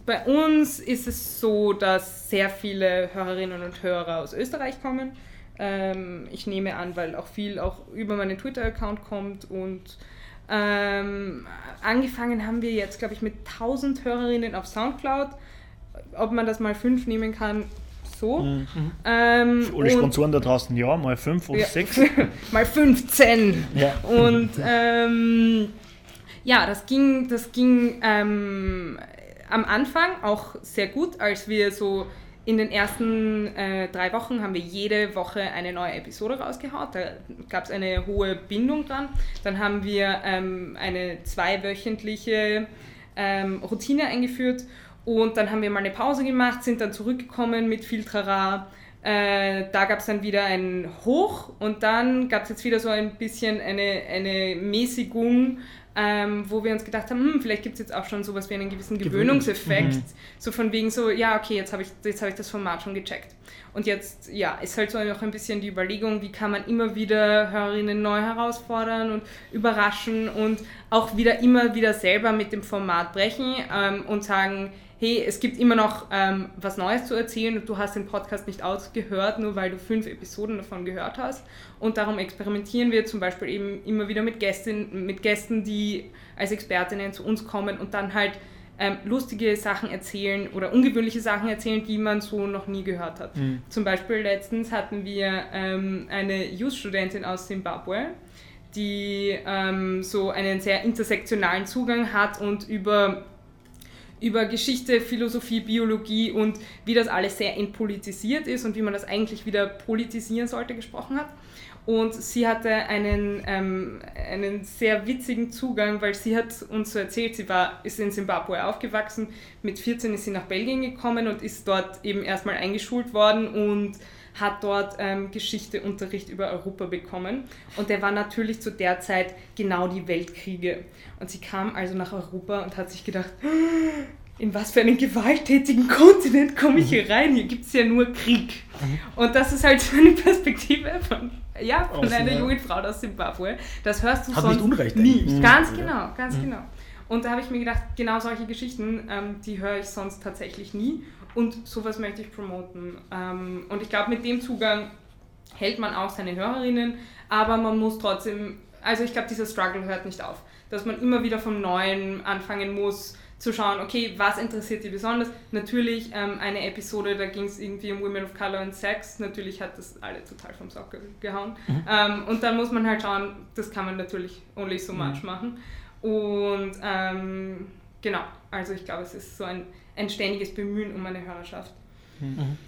bei uns ist es so, dass sehr viele Hörerinnen und Hörer aus Österreich kommen. Ähm, ich nehme an, weil auch viel auch über meinen Twitter-Account kommt und ähm, angefangen haben wir jetzt, glaube ich, mit 1000 Hörerinnen auf Soundcloud. Ob man das mal fünf nehmen kann, so. Ähm, Für alle Sponsoren da draußen, ja, mal fünf oder Ja. sechs. mal 15. Ja. Und ähm, ja, das ging, das ging ähm, am Anfang auch sehr gut, als wir so in den ersten äh, drei Wochen haben wir jede Woche eine neue Episode rausgehaut. Da gab es eine hohe Bindung dran. Dann haben wir ähm, eine zweiwöchentliche ähm, Routine eingeführt und dann haben wir mal eine Pause gemacht, sind dann zurückgekommen mit viel Trara. Äh, da gab es dann wieder ein Hoch und dann gab es jetzt wieder so ein bisschen eine, eine Mäßigung, ähm, wo wir uns gedacht haben, hm, vielleicht gibt es jetzt auch schon sowas wie einen gewissen Gewöhnung. Gewöhnungseffekt. So von wegen so, ja, okay, jetzt habe ich, jetzt hab ich das Format schon gecheckt. Und jetzt, ja, ist halt so noch ein bisschen die Überlegung, wie kann man immer wieder Hörerinnen neu herausfordern und überraschen und auch wieder immer wieder selber mit dem Format brechen ähm, und sagen, hey, es gibt immer noch ähm, was Neues zu erzählen und du hast den Podcast nicht ausgehört, nur weil du fünf Episoden davon gehört hast. Und darum experimentieren wir zum Beispiel eben immer wieder mit Gästen, mit Gästen, die als Expertinnen zu uns kommen und dann halt ähm, lustige Sachen erzählen oder ungewöhnliche Sachen erzählen, die man so noch nie gehört hat. Zum Beispiel letztens hatten wir ähm, eine Youth-Studentin aus Zimbabwe, die ähm, so einen sehr intersektionalen Zugang hat und über über Geschichte, Philosophie, Biologie und wie das alles sehr entpolitisiert ist und wie man das eigentlich wieder politisieren sollte, gesprochen hat. Und sie hatte einen, ähm, einen sehr witzigen Zugang, weil sie hat uns so erzählt, sie war, ist in Zimbabwe aufgewachsen, mit 14 ist sie nach Belgien gekommen und ist dort eben erstmal eingeschult worden und hat dort ähm, Geschichteunterricht über Europa bekommen. Und der war natürlich zu der Zeit genau die Weltkriege. Und sie kam also nach Europa und hat sich gedacht, in was für einen gewalttätigen Kontinent komme ich hier rein? Hier gibt es ja nur Krieg. Und das ist halt so eine Perspektive von, ja, von Außen, einer ja. jungen Frau aus Zimbabwe. Das hörst du Hat sonst nicht Unrecht nie. eigentlich. Ganz genau, ganz genau. Und da habe ich mir gedacht, genau solche Geschichten, ähm, die höre ich sonst tatsächlich nie. Und sowas möchte ich promoten. Ähm, und ich glaube, mit dem Zugang hält man auch seine Hörerinnen, aber man muss trotzdem, also ich glaube, dieser Struggle hört nicht auf. Dass man immer wieder vom Neuen anfangen muss, zu schauen, okay, was interessiert die besonders? Natürlich ähm, eine Episode, da ging es irgendwie um Women of Color and Sex. Natürlich hat das alle total vom Sockel gehauen. Ähm, und dann muss man halt schauen, das kann man natürlich only so much machen. Und ähm, genau, also ich glaube, es ist so ein, ein ständiges Bemühen um eine Hörerschaft.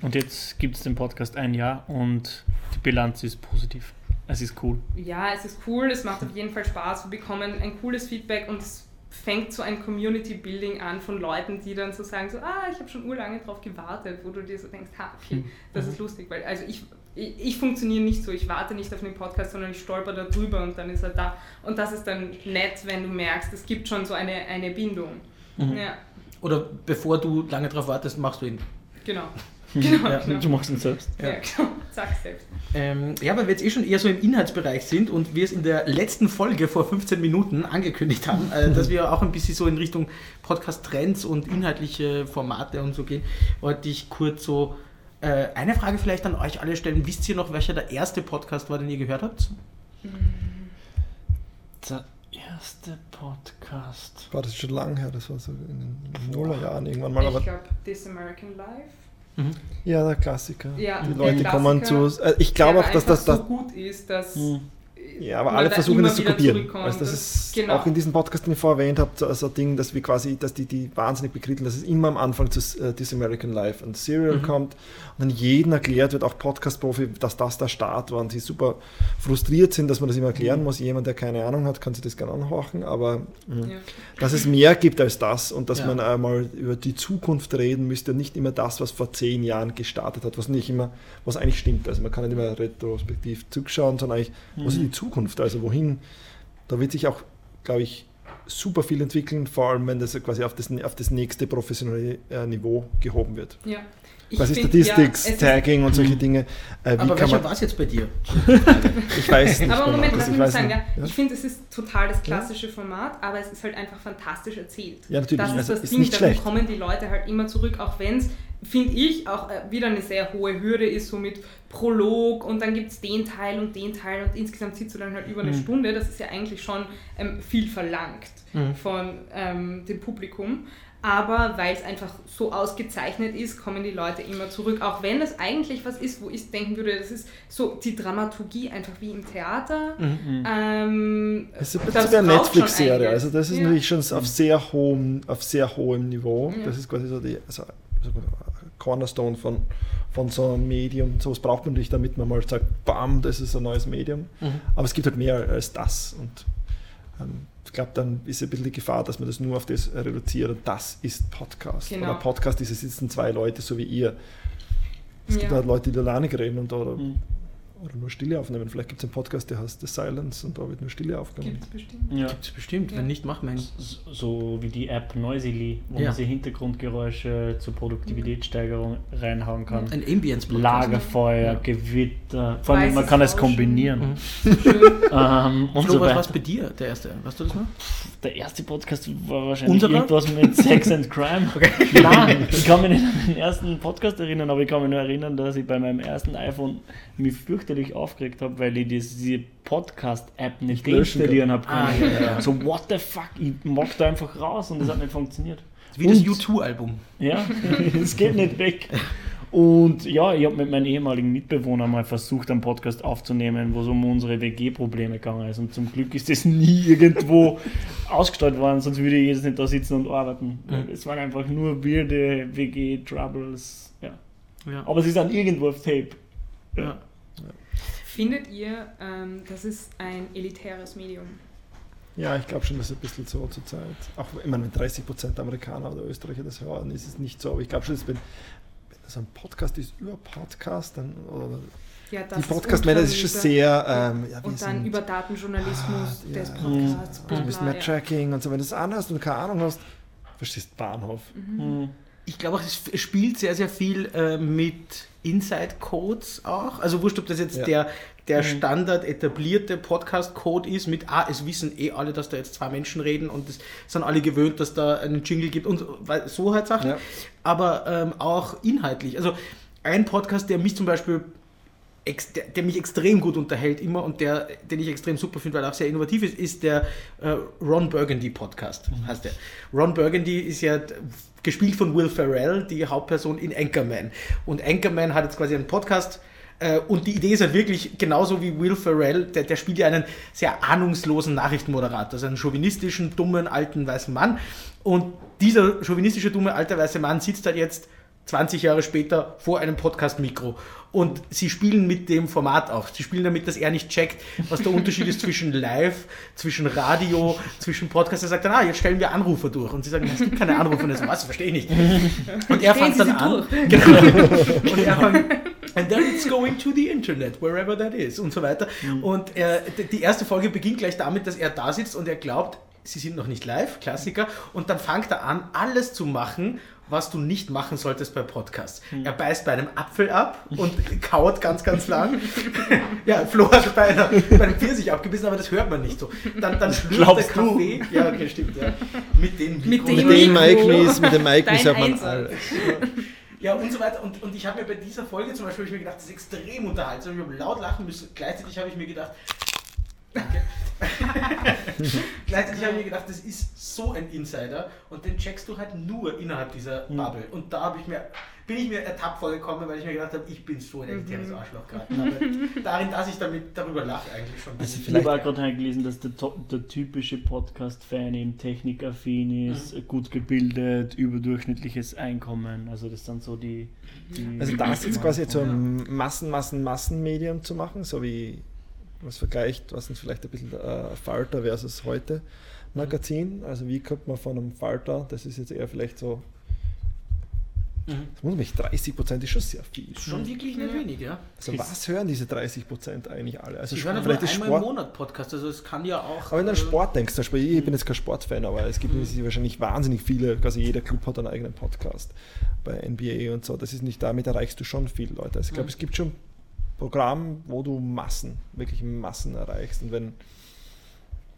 Und jetzt gibt es den Podcast ein Jahr und die Bilanz ist positiv. Es ist cool. Ja, es ist cool, es macht auf jeden Fall Spaß. Wir bekommen ein cooles Feedback und es fängt so ein Community Building an von Leuten, die dann so sagen, so, ah, ich habe schon urlange drauf gewartet, wo du dir so denkst, ha, okay, das ist lustig, weil also ich, ich, ich funktioniere nicht so, ich warte nicht auf den Podcast, sondern ich stolper da drüber und dann ist er da. Und das ist dann nett, wenn du merkst, es gibt schon so eine, eine Bindung. Ja, Oder bevor du lange drauf wartest, machst du ihn. genau. Genau, Ja, genau. Du machst ihn selbst. Ja, genau. Sag selbst. Ähm, ja, weil wir jetzt eh schon eher so im Inhaltsbereich sind und wir es in der letzten Folge vor 15 Minuten angekündigt haben, äh, dass wir auch ein bisschen so in Richtung Podcast-Trends und inhaltliche Formate und so gehen, wollte ich kurz so äh, eine Frage vielleicht an euch alle stellen. Wisst ihr noch, welcher der erste Podcast war, den ihr gehört habt? Der erste Podcast. War das schon lange her, das war so in den Nullerjahren irgendwann mal. Ich glaube, This American Life. Ja, der Klassiker. Ja, Die der Leute kommen Klassiker, zu. Äh, ich glaube auch, dass das. das so gut ist, dass ja, aber alle versuchen das zu kopieren. Also das ist Genau. auch in diesem Podcast, den ich vorher erwähnt habe, so ein Ding, dass wir quasi, dass die, die wahnsinnig bekritteln, dass es immer am Anfang zu äh, This American Life ein Serial Mhm. kommt und dann jedem erklärt wird, auch Podcast-Profi, dass das der Start war und die super frustriert sind, dass man das immer Mhm. erklären muss. Jemand, der keine Ahnung hat, kann sich das gerne anhorchen, aber mh, Ja. dass es mehr gibt als das und dass Ja. man einmal über die Zukunft reden müsste und nicht immer das, was vor zehn Jahren gestartet hat, was nicht immer, was eigentlich stimmt. Also man kann nicht immer retrospektiv zurückschauen, sondern eigentlich, was ist die Zukunft? Also wohin? Da wird sich auch, glaube ich, super viel entwickeln, vor allem wenn das quasi auf das, auf das nächste professionelle äh, Niveau gehoben wird. Ja. Ich Quasi Statistics, ja, Tagging und solche Dinge. Äh, wie Aber kann welcher man, war es jetzt bei dir? ich weiß nicht. Aber bei Moment, lass ich mich sagen, ja, Ja? ich finde, es ist total das klassische Format, aber es ist halt einfach fantastisch erzählt. Ja, natürlich, Das ist also das ist Ding, nicht darum schlecht. kommen die Leute halt immer zurück, auch wenn es, finde ich, auch äh, wieder eine sehr hohe Hürde ist, so mit Prolog und dann gibt es den Teil und den Teil und insgesamt sitzt du dann halt über eine Mhm. Stunde. Das ist ja eigentlich schon ähm, viel verlangt Mhm. von ähm, dem Publikum. Aber weil es einfach so ausgezeichnet ist, kommen die Leute immer zurück. Auch wenn es eigentlich was ist, wo ich denken würde, das ist so die Dramaturgie einfach wie im Theater. Ähm, Das ist ein das eine Netflix-Serie, also das ist Ja. natürlich schon auf sehr hohem, auf sehr hohem Niveau. Ja. Das ist quasi so die also, so Cornerstone von, von so einem Medium. So was braucht man natürlich, damit man mal sagt, bam, das ist ein neues Medium. Mhm. Aber es gibt halt mehr als das. Und ähm, ich glaube, dann ist ein bisschen die Gefahr, dass man das nur auf das reduziert und das ist Podcast. Genau. Oder Podcast ist, es sitzen zwei Leute, so wie ihr. Es gibt Ja. halt Leute, die alleine reden und oder, Mhm. Oder nur Stille aufnehmen. Vielleicht gibt es einen Podcast, der heißt The Silence und da wird nur Stille aufgenommen. Gibt es bestimmt. Ja. Gibt es bestimmt, Ja. wenn nicht, mach. S- So wie die App Noisily, wo Ja. man sich Hintergrundgeräusche zur Produktivitätssteigerung reinhauen kann. Ein Ambience-Podcast. Lagerfeuer, Ja. Gewitter, vor allem man kann es kombinieren. Mhm. Schön. Ähm, und Flo, so was war bei dir, der erste? Weißt du das noch? Der erste Podcast war wahrscheinlich Unserer? irgendwas mit Sex and Crime. Nein, ich kann mich nicht an den ersten Podcast erinnern, aber ich kann mich nur erinnern, dass ich bei meinem ersten iPhone mich fürchterlich aufgeregt habe, weil ich diese Podcast-App nicht löschen deinstallieren habe Ah, ja, ja. So, what the fuck, ich mag da einfach raus und das hat nicht funktioniert. Wie das Und- U2-Album. Ja, es geht nicht weg. Und ja, ich habe mit meinem ehemaligen Mitbewohner mal versucht, einen Podcast aufzunehmen, wo es um unsere WG-Probleme gegangen ist. Und zum Glück ist das nie irgendwo ausgestrahlt worden, sonst würde ich jetzt nicht da sitzen und arbeiten. Mhm. Es waren einfach nur weirde WG-Troubles. Ja. Ja. Aber sie sind irgendwo auf Tape. ja. Findet ihr, ähm, das ist ein elitäres Medium? Ja, ich glaube schon, dass es ein bisschen so zur Zeit. Auch meine, wenn 30% Amerikaner oder Österreicher das hören, ist es nicht so. Aber ich glaube schon, dass wenn, wenn das ein Podcast ist über Podcast, dann oder Ja, das die ist Podcast-Männer ist schon sehr. Ähm, ja, Und dann sind- über Datenjournalismus Ah, des ja. Podcasts. bla, bist bla, mehr ja. Tracking und so. Wenn du es anhast und keine Ahnung hast, verstehst Bahnhof. Hm. Ich glaube auch, es spielt sehr, sehr viel äh, mit Inside-Codes auch. Also wurscht, ob das jetzt Ja. der, der Mhm. Standard etablierte Podcast-Code ist mit, ah, es wissen eh alle, dass da jetzt zwei Menschen reden und es sind alle gewöhnt, dass da einen Jingle gibt und so halt Sachen. Ja. Aber ähm, auch inhaltlich. Also ein Podcast, der mich zum Beispiel der, der mich extrem gut unterhält immer und der, den ich extrem super finde, weil er auch sehr innovativ ist, ist der äh, Ron Burgundy Podcast, heißt der. Ron Burgundy ist ja gespielt von Will Ferrell, die Hauptperson in Anchorman. Und Anchorman hat jetzt quasi einen Podcast äh, und die Idee ist halt wirklich genauso wie Will Ferrell, der, der spielt ja einen sehr ahnungslosen Nachrichtenmoderator, also einen chauvinistischen, dummen, alten, weißen Mann. Und dieser chauvinistische, dumme, alte, weiße Mann sitzt halt jetzt 20 Jahre später vor einem Podcast-Mikro. Und sie spielen mit dem Format auch. Sie spielen damit, dass er nicht checkt, was der Unterschied ist zwischen Live, zwischen Radio, zwischen Podcast. Er sagt dann, ah, jetzt stellen wir Anrufer durch. Und sie sagen, es gibt keine Anrufer. Und er sagt, was, verstehe ich nicht. Und er fängt dann an. Genau. Und er fängt, and then it's going to the Internet, wherever that is und so weiter. Und er, d- die erste Folge beginnt gleich damit, dass er da sitzt und er glaubt, sie sind noch nicht live, Klassiker. Und dann fängt er an, alles zu machen, was du nicht machen solltest bei Podcasts. Er beißt bei einem Apfel ab und kaut ganz, ganz lang. ja, Flo hat bei, einer, bei einem Pfirsich abgebissen, aber das hört man nicht so. Dann, dann schlürft der Glaubst du? Kaffee. Ja, okay, stimmt. Ja. Mit den Mit Mikros. dem Mit den Mikro. Micros, mit den Micros Dein hört man alles. Ja, und so weiter. Und, und ich habe mir bei dieser Folge zum Beispiel ich mir gedacht, das ist extrem unterhaltsam. Ich habe laut lachen müssen. Gleichzeitig habe ich mir gedacht, danke. Gleichzeitig habe ich mir gedacht, das ist so ein Insider und den checkst du halt nur innerhalb dieser Bubble. Und da habe ich mir, bin ich mir ertappt vorgekommen, weil ich mir gedacht habe, ich bin so ein elitäres Arschloch gerade. Aber Darin, dass ich damit darüber lache eigentlich schon. Also Ich habe auch gerade gelesen, dass der, der typische Podcast-Fan eben technikaffin ist, Mhm. gut gebildet, überdurchschnittliches Einkommen. Also das sind so die... die Also das jetzt quasi zu einem Massen, Massen, Massenmedium zu machen, so wie was vergleicht, was ist vielleicht ein bisschen äh, Falter versus heute Magazin. Also wie kommt man von einem Falter, das ist jetzt eher vielleicht so Das muss mich 30 Prozent ist schon sehr viel. Schon wirklich nicht wenig, ja. Also was hören diese 30 Prozent eigentlich alle? Also Ich höre vielleicht einmal im Sport. Monat Podcast, also es kann ja auch. Aber wenn du an äh, Sport denkst, zum Beispiel, ich bin jetzt kein Sportfan, aber es gibt wahrscheinlich wahnsinnig viele, quasi jeder Club hat einen eigenen Podcast bei NBA und so. Das ist nicht, damit erreichst du schon viele Leute. Also ich glaube, es gibt schon Programme, wo du Massen, wirklich Massen erreichst. Und wenn,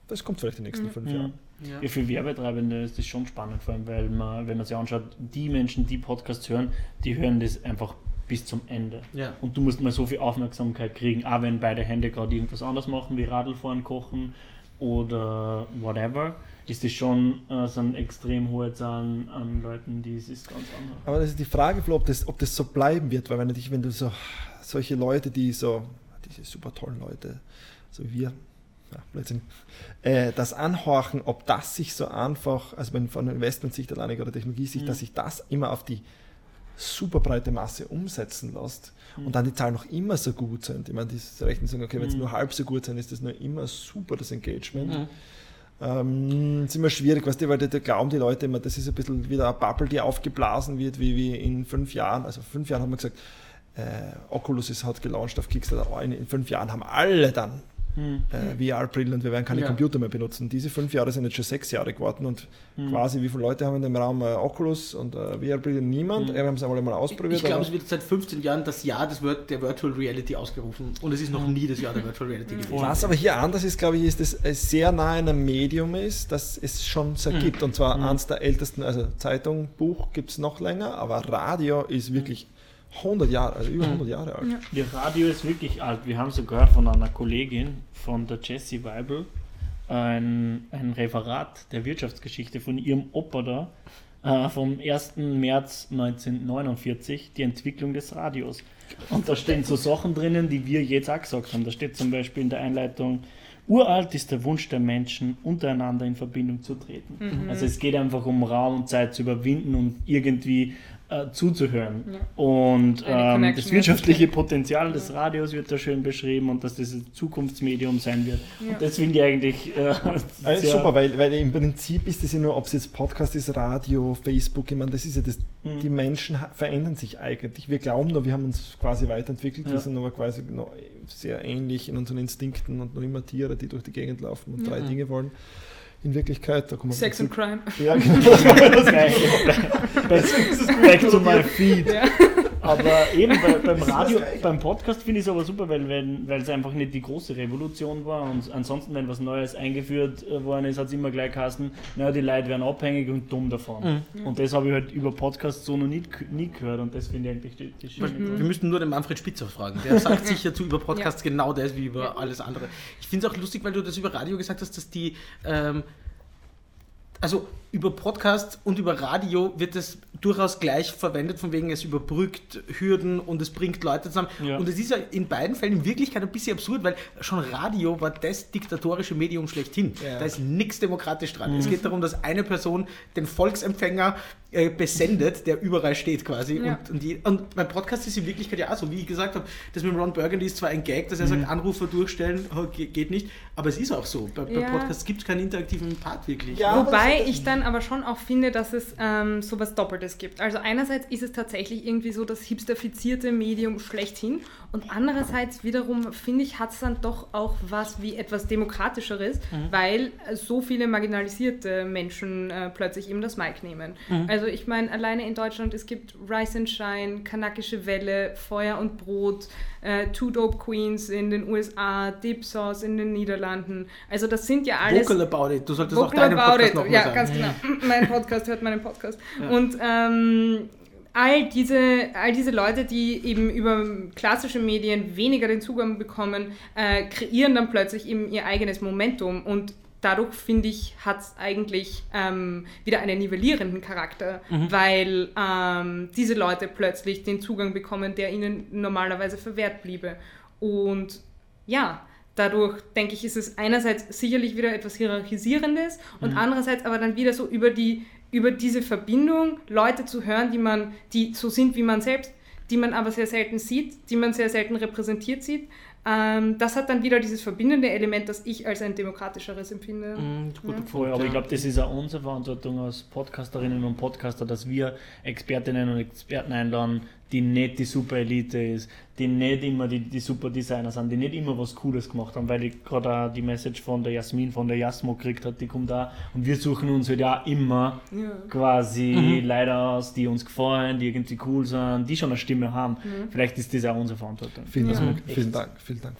das kommt vielleicht in den nächsten fünf Jahren. ja. Ja, für Werbetreibende ist das schon spannend, vor allem, weil man, wenn man sich anschaut, die Menschen, die Podcasts hören, die hören das einfach bis zum Ende. Ja. Und du musst mal so viel Aufmerksamkeit kriegen, auch wenn beide Hände gerade irgendwas anderes machen, wie Radlfahren, Kochen oder whatever, ist das schon äh, so eine extrem hohe Zahl an, Leuten, die es ist ganz anders. Aber das ist die Frage, Flo, ob das, ob das so bleiben wird, weil wenn du, dich, wenn du so solche Leute, die so, diese super tollen Leute, so wie wir, ja, Blödsinn, äh, das anhorchen, ob das sich so einfach, also wenn von Investmentsicht alleine oder Technologiesicht, dass sich das immer auf die super breite Masse umsetzen lässt und dann die Zahlen noch immer so gut sind. Ich meine, die rechnen sagen, okay, wenn sie nur halb so gut sind, ist das noch immer super, das Engagement. Ähm, ist immer schwierig, weißt du, weil da, da glauben die Leute immer, das ist ein bisschen wieder eine Bubble, die aufgeblasen wird, wie, wie in fünf Jahren. Also fünf Jahren haben wir gesagt, Oculus ist, hat gelauncht auf Kickstarter. In, in fünf Jahren haben alle dann äh, VR-Brillen und wir werden keine Ja. Computer mehr benutzen. Diese fünf Jahre sind jetzt schon sechs Jahre geworden und quasi wie viele Leute haben in dem Raum äh, Oculus und äh, VR-Brillen? Niemand. Äh, Wir haben es einmal mal ausprobiert. Ich glaube, aber- es wird seit 15 Jahren das Jahr des der Virtual Reality ausgerufen und es ist noch nie das Jahr der Virtual Reality gewesen. Was aber hier anders ist, glaube ich, ist, dass es sehr nah in einem Medium ist, das es schon so gibt. Und zwar eines der ältesten, also Zeitung, Buch gibt es noch länger, aber Radio ist wirklich 100 Jahre, also über 100 Jahre alt. Ja, Radio ist wirklich alt. Wir haben sogar von einer Kollegin, von der Jessie Weibel, ein, ein Referat der Wirtschaftsgeschichte von ihrem Opa da, äh, vom 1. März 1949, die Entwicklung des Radios. Und da stehen so Sachen drinnen, die wir jetzt auch gesagt haben. Da steht zum Beispiel in der Einleitung, uralt ist der Wunsch der Menschen, untereinander in Verbindung zu treten. Also es geht einfach um Raum und Zeit zu überwinden und irgendwie äh, zuzuhören. Und Eine ähm, das wirtschaftliche. Potenzial des Radios wird da schön beschrieben und dass das ein Zukunftsmedium sein wird. Ja. Und das finde ich eigentlich äh, Also super, weil, weil im Prinzip ist es ja nur, ob es jetzt Podcast ist, Radio, Facebook, ich meine, das ist ja das, die Menschen verändern sich eigentlich. Wir glauben nur, wir haben uns quasi weiterentwickelt, wir Ja. sind aber quasi noch sehr ähnlich in unseren Instinkten und noch immer Tiere, die durch die Gegend laufen und drei Dinge wollen. In Wirklichkeit, da kommen wir Sex and Crime. Ja, genau. back, back to my feed. Ja. Aber eben bei, beim Radio, beim Podcast finde ich es aber super, weil, es einfach nicht die große Revolution war und ansonsten, wenn was Neues eingeführt äh, worden ist, hat es immer gleich geheißen, naja, die Leute werden abhängig und dumm davon. Und das habe ich halt über Podcasts so noch nie, nie gehört und das finde ich eigentlich die, die schöne Wir müssten nur den Manfred Spitzer fragen. Der sagt sicher zu über Podcasts genau das wie über alles andere. Ich finde es auch lustig, weil du das über Radio gesagt hast, dass die. Ähm, also über Podcast und über Radio wird es durchaus gleich verwendet, von wegen es überbrückt Hürden und es bringt Leute zusammen. Ja. Und es ist ja in beiden Fällen in Wirklichkeit ein bisschen absurd, weil schon Radio war das diktatorische Medium schlechthin. Ja. Da ist nichts demokratisch dran. Es geht darum, dass eine Person den Volksempfänger äh, besendet, der überall steht quasi. Ja. Und, und, die, und beim Podcast ist in Wirklichkeit ja auch so, wie ich gesagt habe, das mit Ron Burgundy ist zwar ein Gag, dass er sagt, Anrufer durchstellen, ge- geht nicht, aber es ist auch so. Bei, bei. Podcasts gibt es keinen interaktiven Part wirklich. Ja, aber Wobei ich dann aber schon auch finde, dass es ähm, sowas Doppeltes gibt. Also einerseits ist es tatsächlich irgendwie so das hipsterfizierte Medium schlechthin und andererseits wiederum finde ich, hat es dann doch auch was wie etwas Demokratischeres, weil äh, so viele marginalisierte Menschen äh, plötzlich eben das Mic nehmen. Also ich meine, alleine in Deutschland, es gibt Rise and Shine, Kanakische Welle, Feuer und Brot, äh, Two Dope Queens in den USA, Dip Sauce in den Niederlanden. Also das sind ja alles... Vocal about it. Du solltest auch Vocal deinen about Podcast it. noch mal Ja, sagen. ganz genau. mein Podcast hört meinen Podcast. Und ähm, all, diese, all diese Leute, die eben über klassische Medien weniger den Zugang bekommen, äh, kreieren dann plötzlich eben ihr eigenes Momentum und Dadurch finde ich, hat es eigentlich ähm, wieder einen nivellierenden Charakter, weil ähm, diese Leute plötzlich den Zugang bekommen, der ihnen normalerweise verwehrt bliebe. Und ja, dadurch denke ich, ist es einerseits sicherlich wieder etwas Hierarchisierendes und andererseits aber dann wieder so über die über diese Verbindung Leute zu hören, die man, die so sind wie man selbst, die man aber sehr selten sieht, die man sehr selten repräsentiert sieht. Ähm, das hat dann wieder dieses verbindende Element, das ich als ein demokratischeres empfinde. Mhm, guter Ja. Punkt, Voll, aber ja. ich glaube, das ist auch unsere Verantwortung als Podcasterinnen und Podcaster, dass wir Expertinnen und Experten einladen, die nicht die super Elite ist, die nicht immer die, die super Designer sind, die nicht immer was Cooles gemacht haben, weil ich gerade auch die Message von der Jasmin, von der Jasmo gekriegt hat, die kommt da und wir suchen uns halt ja immer Ja. quasi Leute aus, die uns gefallen, die irgendwie cool sind, die schon eine Stimme haben. Mhm. Vielleicht ist das auch unsere Verantwortung. Vielen, Ja. Dank, vielen Dank, vielen Dank,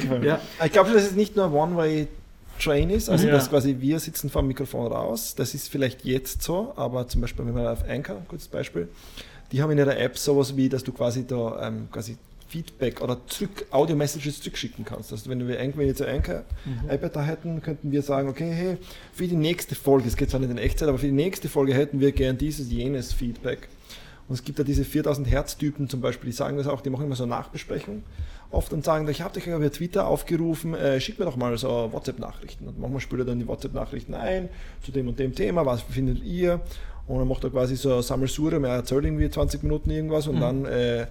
Florian. Ja. Ich glaube, dass es nicht nur One-Way-Train ist, also Ja. dass quasi wir sitzen vom Mikrofon raus. Das ist vielleicht jetzt so, aber zum Beispiel, wenn man auf Anchor, kurzes Beispiel, die haben in ihrer App sowas wie, dass du quasi da ähm, quasi Feedback oder zurück, Audio-Messages zurückschicken kannst. Also wenn wir irgendwie jetzt eine Anchor-App da hätten, könnten wir sagen, okay, hey, für die nächste Folge, es geht zwar nicht in Echtzeit, aber für die nächste Folge hätten wir gern dieses, jenes Feedback. Und es gibt ja diese 4000 Hertz-Typen zum Beispiel, die sagen das auch, die machen immer so Nachbesprechungen oft und sagen, ich habe dich ja über Twitter aufgerufen, äh, schick mir doch mal so WhatsApp-Nachrichten. Und manchmal spült er dann die WhatsApp-Nachrichten ein zu dem und dem Thema, was findet ihr? Und dann macht er quasi so Sammelsurium, er erzählt irgendwie 20 Minuten irgendwas und dann äh,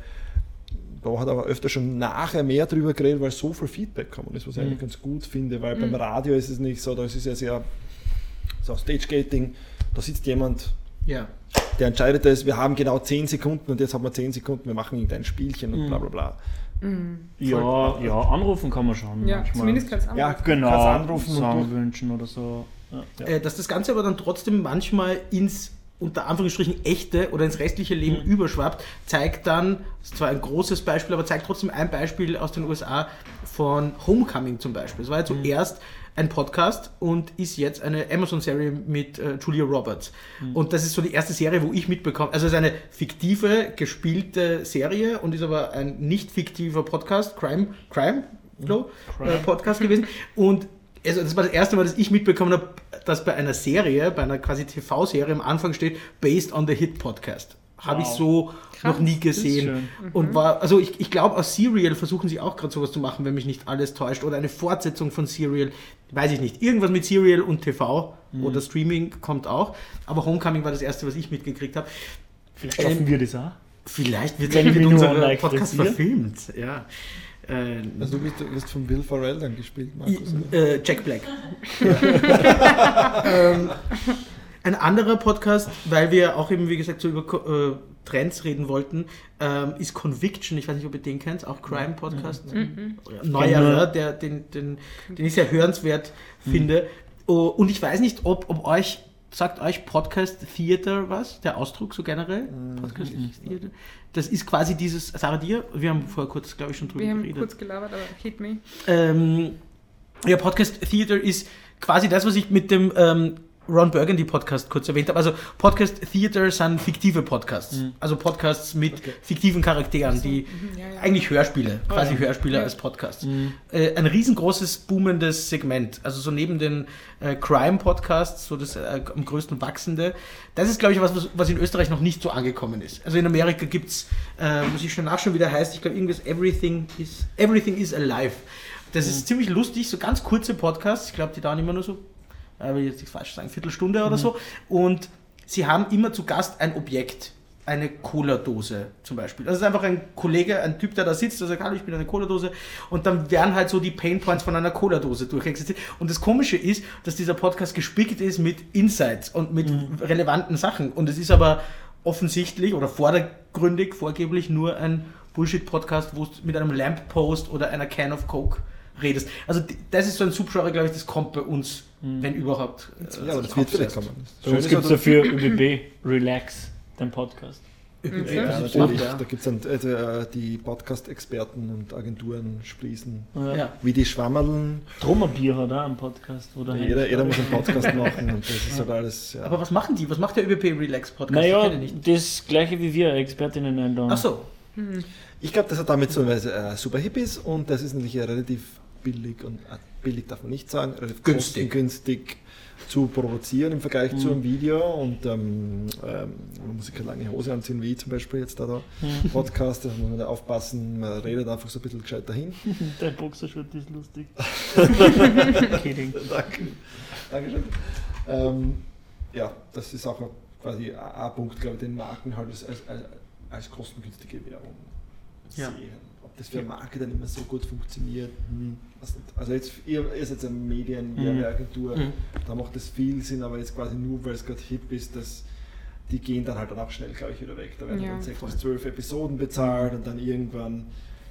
da hat er aber öfter schon nachher mehr drüber geredet, weil so viel Feedback kommt. Das, was ich eigentlich ganz gut finde, weil beim Radio ist es nicht so, da ist es ja sehr so Stage-Gating, da sitzt jemand, Ja. Der entscheidet es, wir haben genau 10 Sekunden und jetzt haben wir 10 Sekunden, wir machen irgendein Spielchen und bla bla bla. Ja, ja, anrufen kann man schon. Ja, manchmal. zumindest kann es Ja, anrufen. Genau, Kannst anrufen und Song durch- wünschen oder so. Ja, ja. Äh, dass das Ganze aber dann trotzdem manchmal ins unter Anführungsstrichen echte oder ins restliche Leben überschwappt, zeigt dann, ist zwar ein großes Beispiel, aber zeigt trotzdem ein Beispiel aus den USA von Homecoming zum Beispiel. Es war ja zuerst ein Podcast und ist jetzt eine Amazon-Serie mit äh, Julia Roberts. Und das ist so die erste Serie, wo ich mitbekomme. Also es ist eine fiktive, gespielte Serie und ist aber ein nicht fiktiver Podcast, Crime, Crime, Flo, Crime. Äh, Podcast gewesen. Und also das war das erste Mal, dass ich mitbekommen habe, dass bei einer Serie, bei einer quasi TV-Serie am Anfang steht, based on the Hit Podcast. Habe ich Wow. so Krass. noch nie gesehen. schön. Und war, also ich, ich glaube, aus Serial versuchen sie auch gerade sowas zu machen, wenn mich nicht alles täuscht. Oder eine Fortsetzung von Serial, weiß ich nicht. Irgendwas mit Serial und TV oder Streaming kommt auch. Aber Homecoming war das erste, was ich mitgekriegt habe. Vielleicht schaffen Ähm, wir das auch. Vielleicht wird es wir mit unserem like Podcast verfilmt. Ja. Äh, Also du wirst, du wirst von Bill Farrell dann gespielt, Markus. äh, Jack Black. ähm, ein anderer Podcast, weil wir auch eben, wie gesagt, so über äh, Trends reden wollten, ähm, ist Conviction. Ich weiß nicht, ob ihr den kennt, auch Crime-Podcast. Neuerer, der, den, den, den ich sehr hörenswert finde. Oh, und ich weiß nicht, ob, ob euch, sagt euch Podcast Theater was? Der Ausdruck so generell? Podcast Theater. Das ist quasi dieses, Sarah dir, wir haben vorher kurz, glaube ich, schon drüber Wir haben geredet. kurz gelabert, aber hit me. Ähm, ja, Podcast Theater ist quasi das, was ich mit dem ähm, Ron Burgundy Podcast kurz erwähnt habe. Also Podcast Theater sind fiktive Podcasts. Also Podcasts mit fiktiven Charakteren, die ja, ja. eigentlich Hörspiele, quasi ja. Hörspiele als Podcasts. Äh, ein riesengroßes, boomendes Segment. Also so neben den äh, Crime-Podcasts, so das äh, am größten wachsende. Das ist, glaube ich, was, was- in Österreich noch nicht so angekommen ist. Also in Amerika gibt es, äh, muss ich schon nachschauen, wie der heißt, ich glaube irgendwas Everything is, Everything is Alive. Das ist ziemlich lustig, so ganz kurze Podcasts. Ich glaube, die dauern immer nur so, äh, will jetzt nicht falsch sagen, Viertelstunde oder so. Und sie haben immer zu Gast ein Objekt. Eine Cola-Dose zum Beispiel. Das ist einfach ein Kollege, ein Typ, der da sitzt, der sagt, hallo, ich bin eine Cola-Dose. Und dann werden halt so die Painpoints von einer Cola-Dose durchexistiert. Und das Komische ist, dass dieser Podcast gespickt ist mit Insights und mit relevanten Sachen. Und es ist aber offensichtlich oder vordergründig, vorgeblich nur ein Bullshit-Podcast, wo du mit einem Lamppost oder einer Can of Coke redest. Also das ist so ein Subgenre, glaube ich, das kommt bei uns, wenn überhaupt. äh, Ja, aber das wird vielleicht kommen. Bei uns gibt es dafür ÖBB Relax, den Podcast. Ja, Ja, natürlich. ja. Da gibt es dann also, äh, die Podcast-Experten und Agenturen sprießen. Ja. Ja. Wie die Schwammerln. Trommerbier hat auch einen Podcast. Wo der Jeder, jeder muss einen Podcast machen und das ist halt alles. Ja. Aber was machen die? Was macht der ÖBP Relax Podcast? Naja, das gleiche wie wir, Expertinnen einladen. Ach so. Ich glaube, das hat damit zu tun, weil es äh, super hip ist und das ist natürlich ja relativ billig und äh, billig darf man nicht sagen, relativ Günstig. günstig zu produzieren im Vergleich zu einem Video und ähm, ähm, man muss sich keine lange Hose anziehen, wie ich zum Beispiel jetzt da, da Podcast, da muss man da aufpassen, man redet einfach so ein bisschen gescheit dahin. Dein Boxershot ist lustig. Kidding. Danke. Dankeschön. Ähm, ja, das ist auch quasi ein Punkt, glaube ich, den Marken halt als, als, als kostengünstige Werbung Ja. sehen. Das für eine Marke dann immer so gut funktioniert, hm, nicht. Also jetzt, ihr, ihr seid eine Medienwerbeagentur, Mhm. da macht das viel Sinn, aber jetzt quasi nur, weil es gerade hip ist, dass die gehen dann halt dann auch schnell, glaube ich, wieder weg. Da werden Ja, dann sechs bis zwölf Episoden bezahlt und dann irgendwann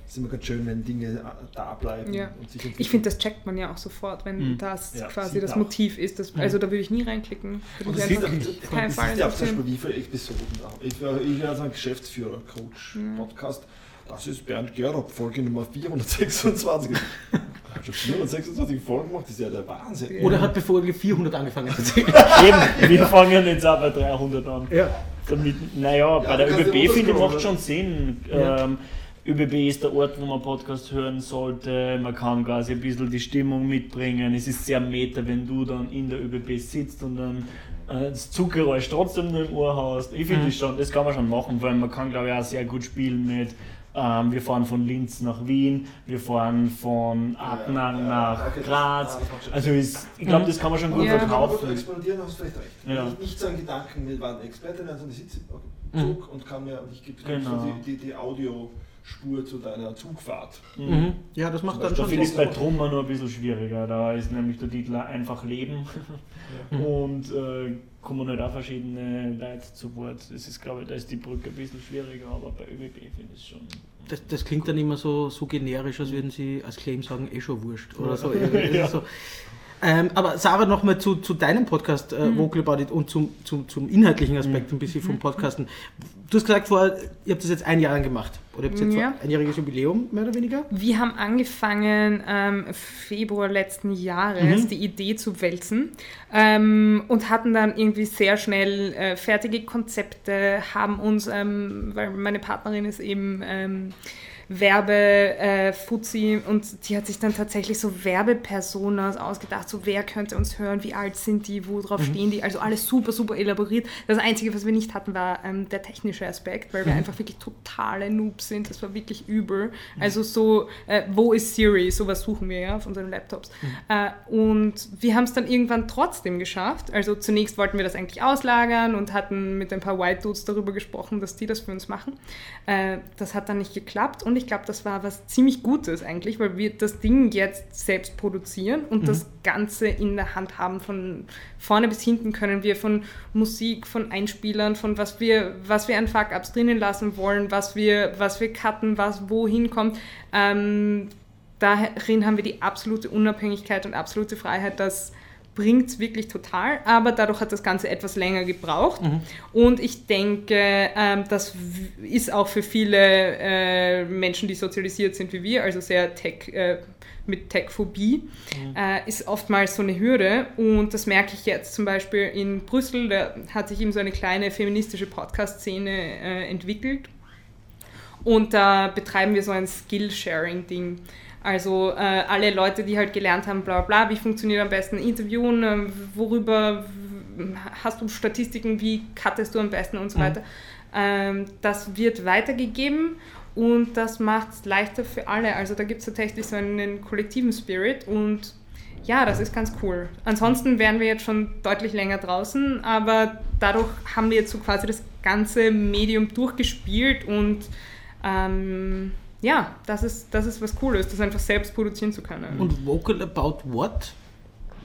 ist immer ganz schön, wenn Dinge da bleiben Ja. und sich Ich finde, das checkt man ja auch sofort, wenn Mhm. das Ja, quasi das auch. Motiv ist. Das, also da würde ich nie reinklicken. Und das sieht, das Fall sieht ja auch zum. Beispiel, wie viele Episoden da. Ich, ich wäre so ein Geschäftsführer, Coach, Podcast. Das ist Bernd Gerob, Folge Nummer 426. Er hat schon 426 Folgen gemacht, das ist ja der Wahnsinn. Oder er hat bei Folge 400 angefangen zu zählen. Eben, wir fangen jetzt auch bei 300 an. ja. Damit, naja, bei der ÖBB finde ich macht schon Sinn. Ja. Ähm, ÖBB ist der Ort, wo man Podcast hören sollte. Man kann quasi ein bisschen die Stimmung mitbringen. Es ist sehr meta, wenn du dann in der ÖBB sitzt und dann äh, das Zuggeräusch trotzdem nur im Ohr hast. Ich finde das schon, das kann man schon machen, weil man kann glaube ich auch sehr gut spielen mit ähm, wir fahren von Linz nach Wien, wir fahren von Adnang nach okay, Graz. das Also ist, ich glaube, das kann man schon gut Ja. Kann man verkaufen. explodieren, hast du vielleicht recht. Ja. Nicht, nicht so ein Gedanken, wir waren Expertinnen, sondern ich sitze im Zug und kann mir, und ich gebe Genau. so die, die, die Audiospur zu deiner Zugfahrt. Mhm. ja, das macht dann Da schon Da finde ich es bei Trummer nur ein bisschen schwieriger. Da ist nämlich der Titel einfach Leben und äh, kommen halt auch verschiedene Leute zu Wort. Das ist, glaube ich, da ist die Brücke ein bisschen schwieriger, aber bei ÖBB finde ich es schon. Das, das klingt dann immer so, so generisch, als würden sie als Claim sagen, eh schon wurscht. Oder so. Ja. so. Ähm, aber Sarah, nochmal zu, zu deinem Podcast äh, Vocal About It und zum, zum, zum inhaltlichen Aspekt ein bisschen vom Podcasten. Du hast gesagt vorher, ihr habt das jetzt ein Jahr lang gemacht. Oder ihr habt jetzt Ja. einjähriges Jubiläum, mehr oder weniger. Wir haben angefangen ähm, Februar letzten Jahres Mhm. die Idee zu wälzen ähm, und hatten dann irgendwie sehr schnell äh, fertige Konzepte, haben uns, ähm, weil meine Partnerin ist eben ähm, Werbe, äh, und die hat sich dann tatsächlich so Werbepersonas ausgedacht, so wer könnte uns hören, wie alt sind die, worauf stehen die, also alles super, super elaboriert. Das Einzige, was wir nicht hatten, war ähm, der technische Aspekt, weil wir einfach wirklich totale Noobs sind, das war wirklich übel. Also so, äh, wo ist Siri, sowas suchen wir ja auf unseren Laptops. Äh, und wir haben es dann irgendwann trotzdem geschafft, also zunächst wollten wir das eigentlich auslagern und hatten mit ein paar White Dudes darüber gesprochen, dass die das für uns machen. Äh, das hat dann nicht geklappt und ich glaube, das war was ziemlich Gutes eigentlich, weil wir das Ding jetzt selbst produzieren und das Ganze in der Hand haben. Von vorne bis hinten können wir von Musik, von Einspielern, von was wir, was wir an Fuck-Ups drinnen lassen wollen, was wir, was wir cutten, was wohin kommt. Ähm, darin haben wir die absolute Unabhängigkeit und absolute Freiheit, das bringt es wirklich total, aber dadurch hat das Ganze etwas länger gebraucht. Und ich denke, ähm, das ist auch für viele äh, Menschen, die sozialisiert sind wie wir, also sehr Tech, äh, mit Tech-Phobie, äh, ist oftmals so eine Hürde. Und das merke ich jetzt zum Beispiel in Brüssel, da hat sich eben so eine kleine feministische Podcast-Szene äh, entwickelt. Und da betreiben wir so ein Skill-Sharing-Ding. Also äh, alle Leute, die halt gelernt haben, bla bla, bla, wie funktioniert am besten Interviewen, ähm, worüber hast du Statistiken, wie cuttest du am besten und so weiter. Ähm, das wird weitergegeben und das macht es leichter für alle. Also da gibt es tatsächlich so einen kollektiven Spirit und ja, das ist ganz cool. Ansonsten wären wir jetzt schon deutlich länger draußen, aber dadurch haben wir jetzt so quasi das ganze Medium durchgespielt und ähm, ja, das ist, das ist was Cooles, das einfach selbst produzieren zu können. Und Vocal About What?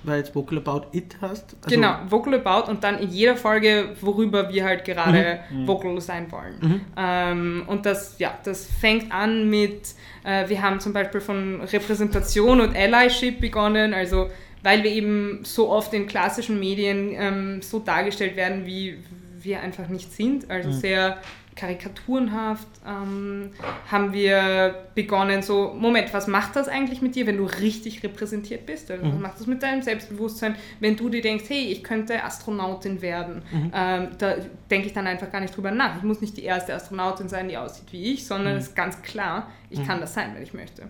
Weil jetzt Vocal About It hast. Also, genau, Vocal About und dann in jeder Folge, worüber wir halt gerade vocal sein wollen. Ähm, und das, ja, das fängt an mit, äh, wir haben zum Beispiel von Repräsentation und Allyship begonnen, also weil wir eben so oft in klassischen Medien ähm, so dargestellt werden, wie wir einfach nicht sind, also sehr karikaturenhaft, ähm, haben wir begonnen so, Moment, was macht das eigentlich mit dir, wenn du richtig repräsentiert bist? Also, Was macht das mit deinem Selbstbewusstsein, wenn du dir denkst, hey, ich könnte Astronautin werden? Ähm, da denke ich dann einfach gar nicht drüber nach. Ich muss nicht die erste Astronautin sein, die aussieht wie ich, sondern es ist ganz klar, ich kann das sein, wenn ich möchte.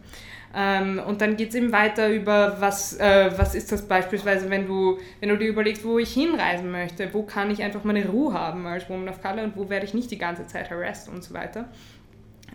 Ähm, und dann geht es eben weiter über, was, äh, was ist das beispielsweise, wenn du, wenn du dir überlegst, wo ich hinreisen möchte, wo kann ich einfach meine Ruhe haben als Woman of Color und wo werde ich nicht die ganze Zeit harassed und so weiter.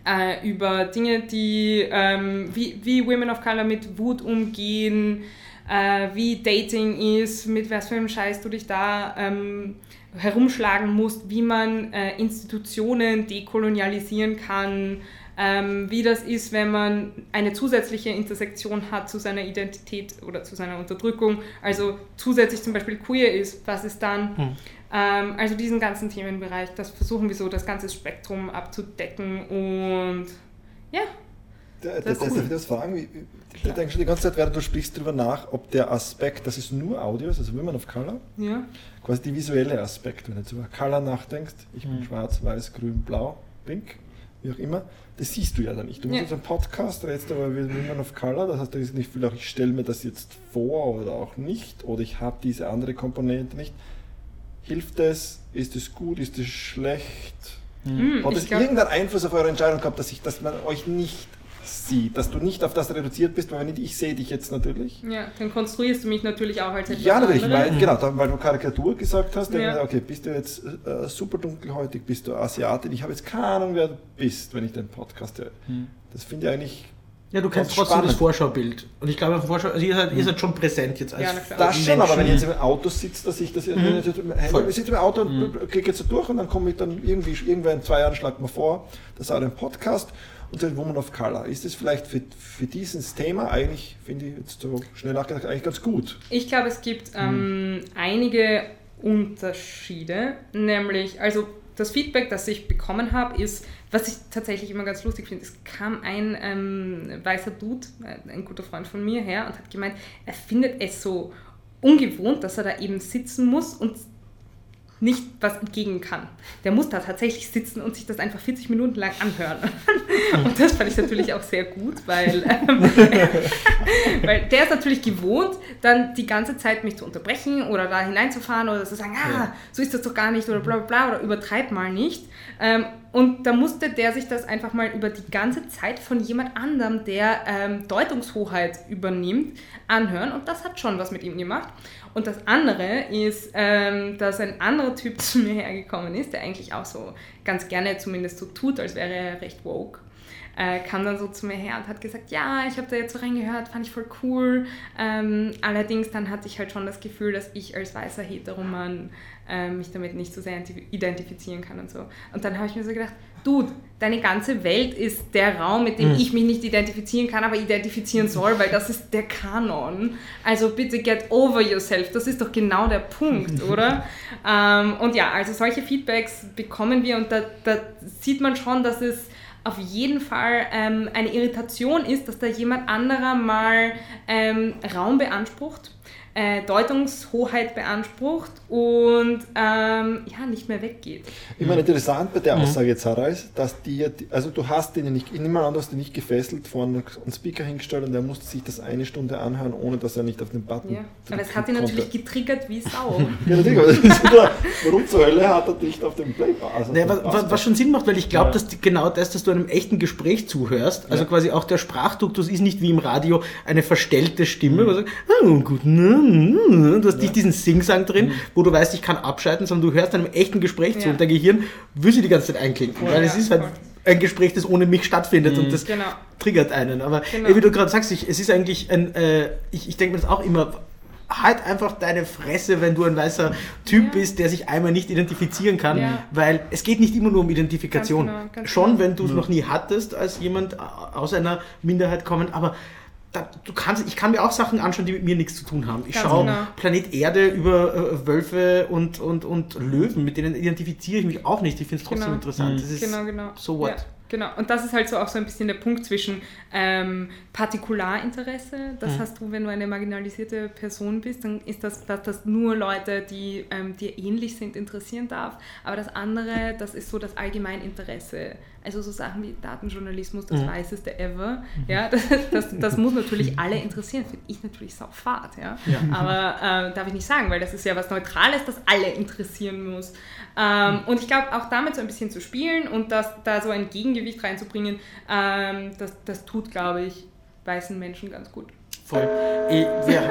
Äh, über Dinge, die, ähm, wie, wie Women of Color mit Wut umgehen, äh, wie Dating ist, mit was für einem Scheiß du dich da ähm, herumschlagen musst, wie man äh, Institutionen dekolonialisieren kann, ähm, wie das ist, wenn man eine zusätzliche Intersektion hat zu seiner Identität oder zu seiner Unterdrückung, also zusätzlich zum Beispiel queer ist, was ist dann? Hm. Ähm, also diesen ganzen Themenbereich, das versuchen wir so, das ganze Spektrum abzudecken und ja. Da, Das ist das, cool. das fragen? Ich denke schon die ganze Zeit, während du sprichst, darüber nach, ob der Aspekt, das ist nur Audio ist, also Women of Color, Ja, quasi die visuelle Aspekt, wenn du jetzt über Color nachdenkst, ich bin Mhm. schwarz, weiß, grün, blau, pink, wie auch immer, das siehst du ja dann nicht. Du Ja. machst jetzt einen Podcast, redest aber über Women of Color, das heißt, da ist nicht viel, auch ich stelle mir das jetzt vor oder auch nicht, oder ich habe diese andere Komponente nicht. Hilft es? Ist es gut? Ist es schlecht? Hm, Hat es irgendeinen Einfluss auf eure Entscheidung gehabt, dass, ich, dass man euch nicht sieht, dass du nicht auf das reduziert bist, weil wenn nicht, ich sehe dich jetzt natürlich. ja, dann konstruierst du mich natürlich auch als etwas Ja, natürlich, weil, genau, weil du Karikatur gesagt hast, denke Ja. ich mir, okay, bist du jetzt äh, super dunkelhäutig, bist du Asiatin, ich habe jetzt keine Ahnung, wer du bist, wenn ich den Podcast höre. Hm. Das finde ich eigentlich, Ja, du kennst Das trotzdem das spannend. Vorschaubild. Und ich glaube, Vorschau, also ihr, seid, ihr seid schon präsent jetzt als Ja, das schon, aber wenn ich jetzt im Auto sitze, dass ich das, wenn ich jetzt, hey, Voll. ich sitze im Auto und klicke jetzt so durch und dann komme ich dann irgendwie, irgendwann in zwei Jahren schlagt man vor, das ist auch ein Podcast und dann Woman of Color. Ist das vielleicht für, für dieses Thema eigentlich, finde ich jetzt so schnell nachgedacht, eigentlich ganz gut? Ich glaube, es gibt ähm, einige Unterschiede, nämlich, also das Feedback, das ich bekommen habe, ist, was ich tatsächlich immer ganz lustig finde, es kam ein ähm, weißer Dude, äh, ein guter Freund von mir, her und hat gemeint, er findet es so ungewohnt, dass er da eben sitzen muss und nicht was entgegen kann. Der muss da tatsächlich sitzen und sich das einfach 40 Minuten lang anhören. Und das fand ich natürlich auch sehr gut, weil, ähm, weil der ist natürlich gewohnt, dann die ganze Zeit mich zu unterbrechen oder da hineinzufahren oder zu sagen, ah, so ist das doch gar nicht oder bla bla bla oder übertreib mal nicht. Ähm, und da musste der sich das einfach mal über die ganze Zeit von jemand anderem, der ähm, Deutungshoheit übernimmt, anhören und das hat schon was mit ihm gemacht. Und das andere ist, ähm, dass ein anderer Typ zu mir hergekommen ist, der eigentlich auch so ganz gerne zumindest so tut, als wäre er recht woke. Äh, kam dann so zu mir her und hat gesagt, ja, ich habe da jetzt so reingehört, fand ich voll cool. Ähm, allerdings dann hatte ich halt schon das Gefühl, dass ich als weißer Heteroman äh, mich damit nicht so sehr identi- identifizieren kann und so. Und dann habe ich mir so gedacht, Dude, deine ganze Welt ist der Raum, mit dem ich mich nicht identifizieren kann, aber identifizieren soll, weil das ist der Kanon. Also bitte get over yourself. Das ist doch genau der Punkt, oder? Ähm, und ja, also solche Feedbacks bekommen wir und da, da sieht man schon, dass es auf jeden Fall ähm, eine Irritation ist, dass da jemand anderer mal ähm, Raum beansprucht, äh, Deutungshoheit beansprucht und ähm, ja, nicht mehr weggeht. Ich meine, interessant bei der Aussage jetzt, Sarah, ist, dass die, also du hast den ja nicht, ich nehme an, du hast den nicht gefesselt, vorne einen Speaker hingestellt und der musste sich das eine Stunde anhören, ohne dass er nicht auf den Button Ja. Aber es hat ihn drücken natürlich konnte. getriggert wie Sau. Ja, natürlich, aber das ist wieder, warum zur Hölle hat er nicht auf dem Play also Naja, was, was, was schon Sinn macht, weil ich glaube, Ja. dass die, genau das, dass du einem echten Gespräch zuhörst, also Ja. quasi auch der Sprachduktus ist nicht wie im Radio eine verstellte Stimme, wo du sagst, oh, gut, ne, ne, du hast nicht diesen Sing-Sang drin, wo du weißt, ich kann abschalten, sondern du hörst einem echten Gespräch zu und dein Gehirn will sich die ganze Zeit einklinken, weil es ist halt ein Gespräch, das ohne mich stattfindet und das Genau. triggert einen. Aber Genau. wie du gerade sagst, ich, es ist eigentlich ein, äh, ich, ich denke mir das auch immer, halt einfach deine Fresse, wenn du ein weißer Typ Ja. bist, der sich einmal nicht identifizieren kann, Ja. weil es geht nicht immer nur um Identifikation. Ganz genau, ganz Schon, genau. wenn du es noch nie hattest, als jemand aus einer Minderheit kommend, aber da, du kannst, ich kann mir auch Sachen anschauen, die mit mir nichts zu tun haben. Ich Ganz schaue genau. Planet Erde über äh, Wölfe und, und, und Löwen, mit denen identifiziere ich mich auch nicht. Ich finde es trotzdem Genau. interessant. Mhm. Das ist Genau, genau. so what. Ja, genau. Und das ist halt so auch so ein bisschen der Punkt zwischen ähm, Partikularinteresse. Das Mhm. hast du, wenn du eine marginalisierte Person bist, dann ist das, dass das nur Leute, die ähm, dir ähnlich sind, interessieren darf. Aber das andere, das ist so das Allgemeininteresse. Also so Sachen wie Datenjournalismus, das Mhm. weißeste ever. Ja, das, das, das muss natürlich alle interessieren. Finde ich natürlich saufahrt. Ja? Ja. Aber äh, darf ich nicht sagen, weil das ist ja was Neutrales, das alle interessieren muss. Ähm, und ich glaube, auch damit so ein bisschen zu spielen und das, da so ein Gegengewicht reinzubringen, ähm, das, das tut, glaube ich, weißen Menschen ganz gut. Voll. Ich, wir,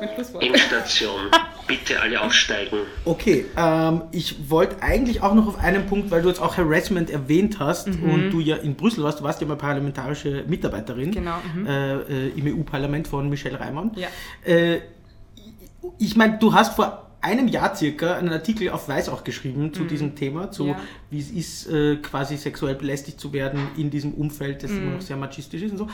mein Schlusswort. Endstation. Bitte alle aufsteigen. Okay, ähm, ich wollte eigentlich auch noch auf einen Punkt, weil du jetzt auch Harassment erwähnt hast Mhm. und du ja in Brüssel warst, du warst ja mal parlamentarische Mitarbeiterin Genau, mhm. äh, äh, im EU-Parlament von Michelle Reimann. Ja. Äh, ich meine, du hast vor einem Jahr circa einen Artikel auf Weiß auch geschrieben zu diesem Thema, zu Mhm. Ja. wie es ist, äh, quasi sexuell belästigt zu werden in diesem Umfeld, das Mhm. immer noch sehr machistisch ist und so.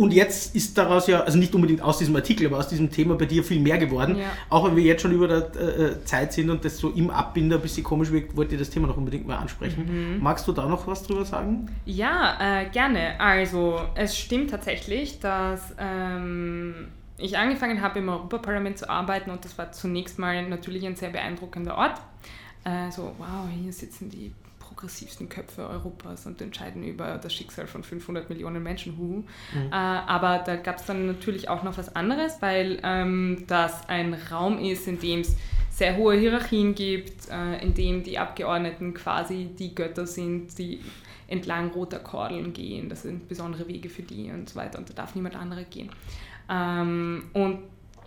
Und jetzt ist daraus ja, also nicht unbedingt aus diesem Artikel, aber aus diesem Thema bei dir viel mehr geworden. Ja. Auch wenn wir jetzt schon über der äh, Zeit sind und das so im Abbinder ein bisschen komisch wirkt, wollte ich das Thema noch unbedingt mal ansprechen. Mhm. Magst du da noch was drüber sagen? Ja, äh, gerne. Also, es stimmt tatsächlich, dass ähm, ich angefangen habe, im Europaparlament zu arbeiten und das war zunächst mal natürlich ein sehr beeindruckender Ort. Äh, so, wow, hier sitzen die progressivsten Köpfe Europas und entscheiden über das Schicksal von 500 Millionen Menschen. Huhu. Äh, aber da gab es dann natürlich auch noch was anderes, weil ähm, das ein Raum ist, in dem es sehr hohe Hierarchien gibt, äh, in dem die Abgeordneten quasi die Götter sind, die entlang roter Kordeln gehen. Das sind besondere Wege für die und so weiter und da darf niemand anderer gehen. Ähm, und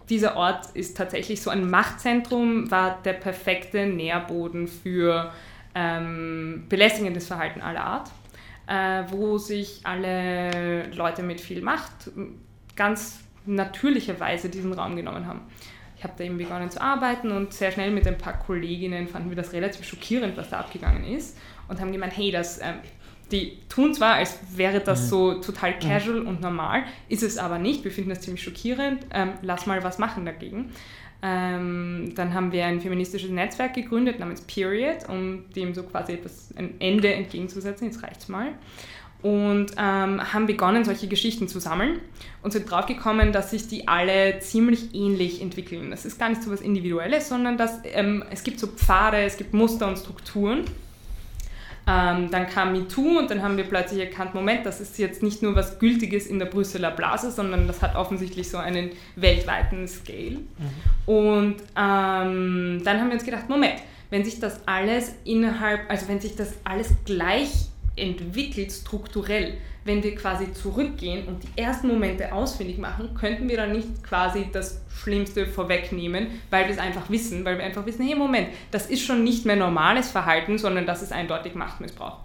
dieser Ort ist tatsächlich so ein Machtzentrum, war der perfekte Nährboden für ähm, belästigendes Verhalten aller Art, äh, wo sich alle Leute mit viel Macht ganz natürlicherweise diesen Raum genommen haben. Ich habe da eben begonnen zu arbeiten und sehr schnell mit ein paar Kolleginnen fanden wir das relativ schockierend, was da abgegangen ist und haben gemeint, hey, das, ähm, die tun zwar, als wäre das so total casual und normal, ist es aber nicht. Wir finden das ziemlich schockierend. Ähm, lass mal was machen dagegen. Ähm, dann haben wir ein feministisches Netzwerk gegründet namens Period, um dem so quasi etwas ein Ende entgegenzusetzen. Jetzt reicht's mal. Und ähm, haben begonnen, solche Geschichten zu sammeln und sind draufgekommen, dass sich die alle ziemlich ähnlich entwickeln. Das ist gar nicht so was Individuelles, sondern dass ähm, es gibt so Pfade, es gibt Muster und Strukturen. Ähm, dann kam MeToo und dann haben wir plötzlich erkannt, Moment, das ist jetzt nicht nur was Gültiges in der Brüsseler Blase, sondern das hat offensichtlich so einen weltweiten Scale. Und ähm, dann haben wir uns gedacht, Moment, wenn sich das alles innerhalb, also wenn sich das alles gleich entwickelt, strukturell, wenn wir quasi zurückgehen und die ersten Momente ausfindig machen, könnten wir dann nicht quasi das Schlimmste vorwegnehmen, weil wir es einfach wissen, weil wir einfach wissen, hey Moment, das ist schon nicht mehr normales Verhalten, sondern das ist eindeutig Machtmissbrauch.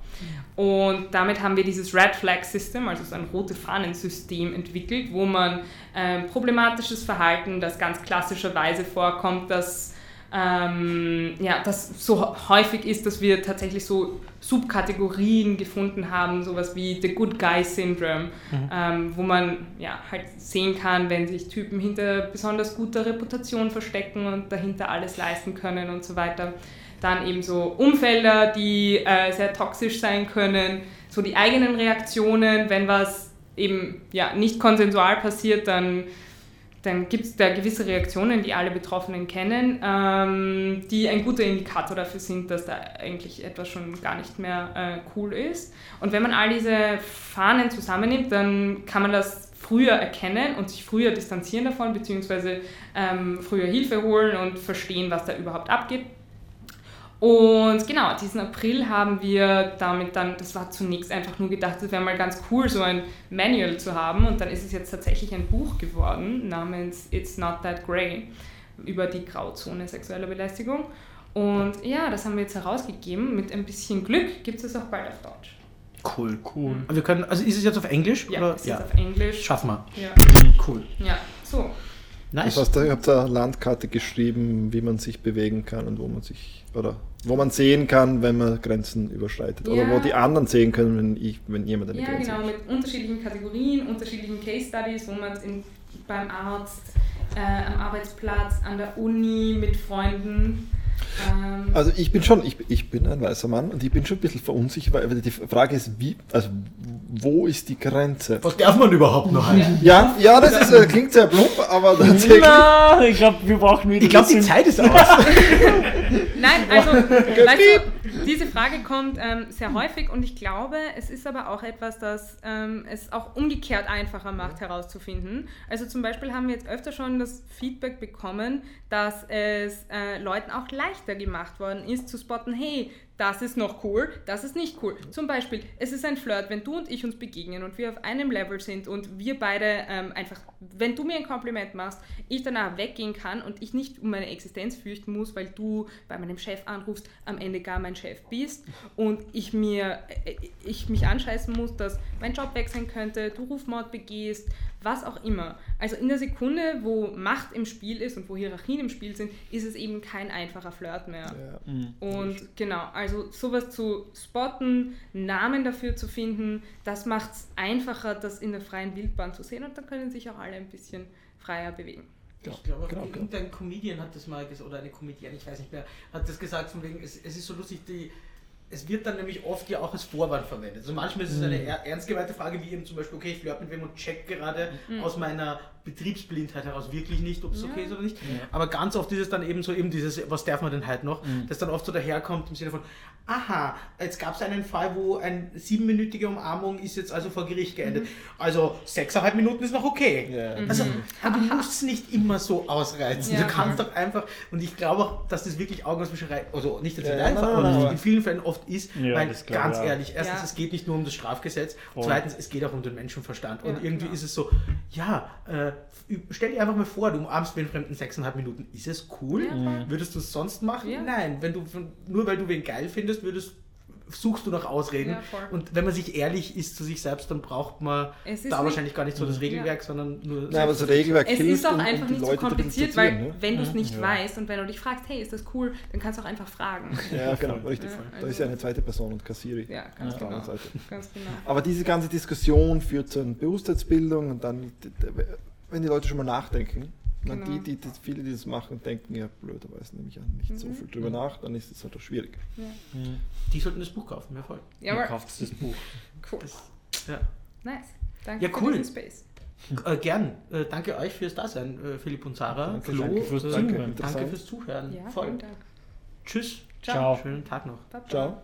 Und damit haben wir dieses Red Flag System, also so ein rote Fahnensystem entwickelt, wo man ähm, problematisches Verhalten, das ganz klassischerweise vorkommt, das ähm, ja, das so häufig ist, dass wir tatsächlich so Subkategorien gefunden haben, sowas wie The Good Guy Syndrome, ähm, wo man ja halt sehen kann, wenn sich Typen hinter besonders guter Reputation verstecken und dahinter alles leisten können und so weiter. Dann eben so Umfelder, die äh, sehr toxisch sein können, so die eigenen Reaktionen, wenn was eben ja, nicht konsensual passiert, dann dann gibt es da gewisse Reaktionen, die alle Betroffenen kennen, ähm, die ein guter Indikator dafür sind, dass da eigentlich etwas schon gar nicht mehr äh, cool ist. Und wenn man all diese Fahnen zusammennimmt, dann kann man das früher erkennen und sich früher distanzieren davon, beziehungsweise ähm, früher Hilfe holen und verstehen, was da überhaupt abgeht. Und genau, diesen April haben wir damit dann, das war zunächst einfach nur gedacht, es wäre mal ganz cool, so ein Manual zu haben. Und dann ist es jetzt tatsächlich ein Buch geworden namens It's Not That Grey über die Grauzone sexueller Belästigung. Und ja, das haben wir jetzt herausgegeben. Mit ein bisschen Glück gibt es es auch bald auf Deutsch. Cool. Cool. Wir können, also ist es jetzt auf Englisch? Ja, oder? es ist auf Englisch. Schaffen wir. Ja, Cool. ja, so. Nice. Das heißt, ihr habt eine Landkarte geschrieben, wie man sich bewegen kann und wo man sich, oder wo man sehen kann, wenn man Grenzen überschreitet. Oder Ja. wo die anderen sehen können, wenn, ich, wenn jemand eine Ja, Grenze genau, mit unterschiedlichen Kategorien, unterschiedlichen Case Studies, wo man es beim Arzt, äh, am Arbeitsplatz, an der Uni, mit Freunden. Ähm, Also ich bin schon, ich, ich bin ein weißer Mann und ich bin schon ein bisschen verunsichert, weil die Frage ist, wie, also wo ist die Grenze? Was darf man überhaupt noch? Ja, ja, das ist, äh, klingt sehr plump, aber tatsächlich. Na, ich glaube, wir brauchen wieder Ich glaube, die Zeit ist aus. Nein, also weißt du, diese Frage kommt ähm, sehr häufig und ich glaube, es ist aber auch etwas, das ähm, es auch umgekehrt einfacher macht herauszufinden. Also zum Beispiel haben wir jetzt öfter schon das Feedback bekommen, dass es äh, Leuten auch leichter gemacht worden ist zu spotten, hey, das ist noch cool, das ist nicht cool. Zum Beispiel, es ist ein Flirt, wenn du und ich uns begegnen und wir auf einem Level sind und wir beide ähm, einfach, wenn du mir ein Kompliment machst, ich danach weggehen kann und ich nicht um meine Existenz fürchten muss, weil du bei meinem Chef anrufst, am Ende gar mein Chef bist und ich mir, äh, ich mich anscheißen muss, dass mein Job wechseln könnte, du Rufmord begehst, was auch immer. Also in der Sekunde, wo Macht im Spiel ist und wo Hierarchien im Spiel sind, ist es eben kein einfacher Flirt mehr. Ja. Und genau, also sowas zu spotten, Namen dafür zu finden, das macht es einfacher, das in der freien Wildbahn zu sehen und dann können sich auch alle ein bisschen freier bewegen. Ich glaube, genau, genau. irgendein Comedian hat das mal gesagt, oder eine Comedian, ich weiß nicht mehr, hat das gesagt, von wegen, es, es ist so lustig, die, es wird dann nämlich oft ja auch als Vorwand verwendet. Also manchmal ist es eine er- ernst gemeinte Frage, wie eben zum Beispiel, okay, ich flirt mit wem und check gerade aus meiner Betriebsblindheit heraus wirklich nicht, ob es okay ist oder nicht. Aber ganz oft ist es dann eben so, eben dieses, was darf man denn halt noch, das dann oft so daherkommt im Sinne von, aha, jetzt gab es einen Fall, wo eine siebenminütige Umarmung ist jetzt also vor Gericht geendet. Also sechseinhalb Minuten ist noch okay. Ja. Also, aber du musst es nicht immer so ausreizen. Ja, du kannst doch einfach, und ich glaube auch, dass das wirklich Augenauswischerei, also nicht, dass es Ja, einfach, nein, aber nein, nein. in vielen Fällen oft ist, Ja, weil glaube ganz auch. ehrlich, erstens, Ja. es geht nicht nur um das Strafgesetz, Voll. zweitens, es geht auch um den Menschenverstand. Und Ja, irgendwie genau. ist es so, ja, äh, stell dir einfach mal vor, du umarmst wen Fremden sechseinhalb Minuten. Ist es cool? Ja, voll. Würdest du es sonst machen? Ja. Nein. Wenn du, nur weil du wen geil findest, würdest suchst du nach Ausreden. Ja, und wenn man sich ehrlich ist zu sich selbst, dann braucht man da nicht- wahrscheinlich gar nicht so das Regelwerk, sondern nur Nein, aber das Regelwerk Es ist auch einfach nicht so kompliziert, weil identifizieren, wenn du es nicht Ja. weißt und wenn du dich fragst, hey, ist das cool, dann kannst du auch einfach fragen. Ne? Ja, genau, richtig. Ja, Da ist also- ja eine zweite Person und Kassiri. Ja, ganz auf der genau. anderen Seite. Ganz genau. Aber diese ganze Diskussion führt zu einer Bewusstseinsbildung und dann, wenn die Leute schon mal nachdenken, Genau. die, die, die, viele, die das machen, denken ja blöderweise nehme ich an nicht Mhm. so viel drüber nach, dann ist es halt auch schwierig. Die sollten das Buch kaufen, mir voll. Ja, aber kauft das Buch. cool. Ja. Nice. Danke Ja, für cool. diesen Space. Äh, gern. Äh, danke euch fürs Dasein, äh, Philipp und Sarah. Danke, Flo, danke fürs äh, Zuhören. Danke Interessant. fürs Zuhören. Ja, Voll. vielen Dank. Tschüss. Ciao. Schönen Tag noch. Baba. Ciao.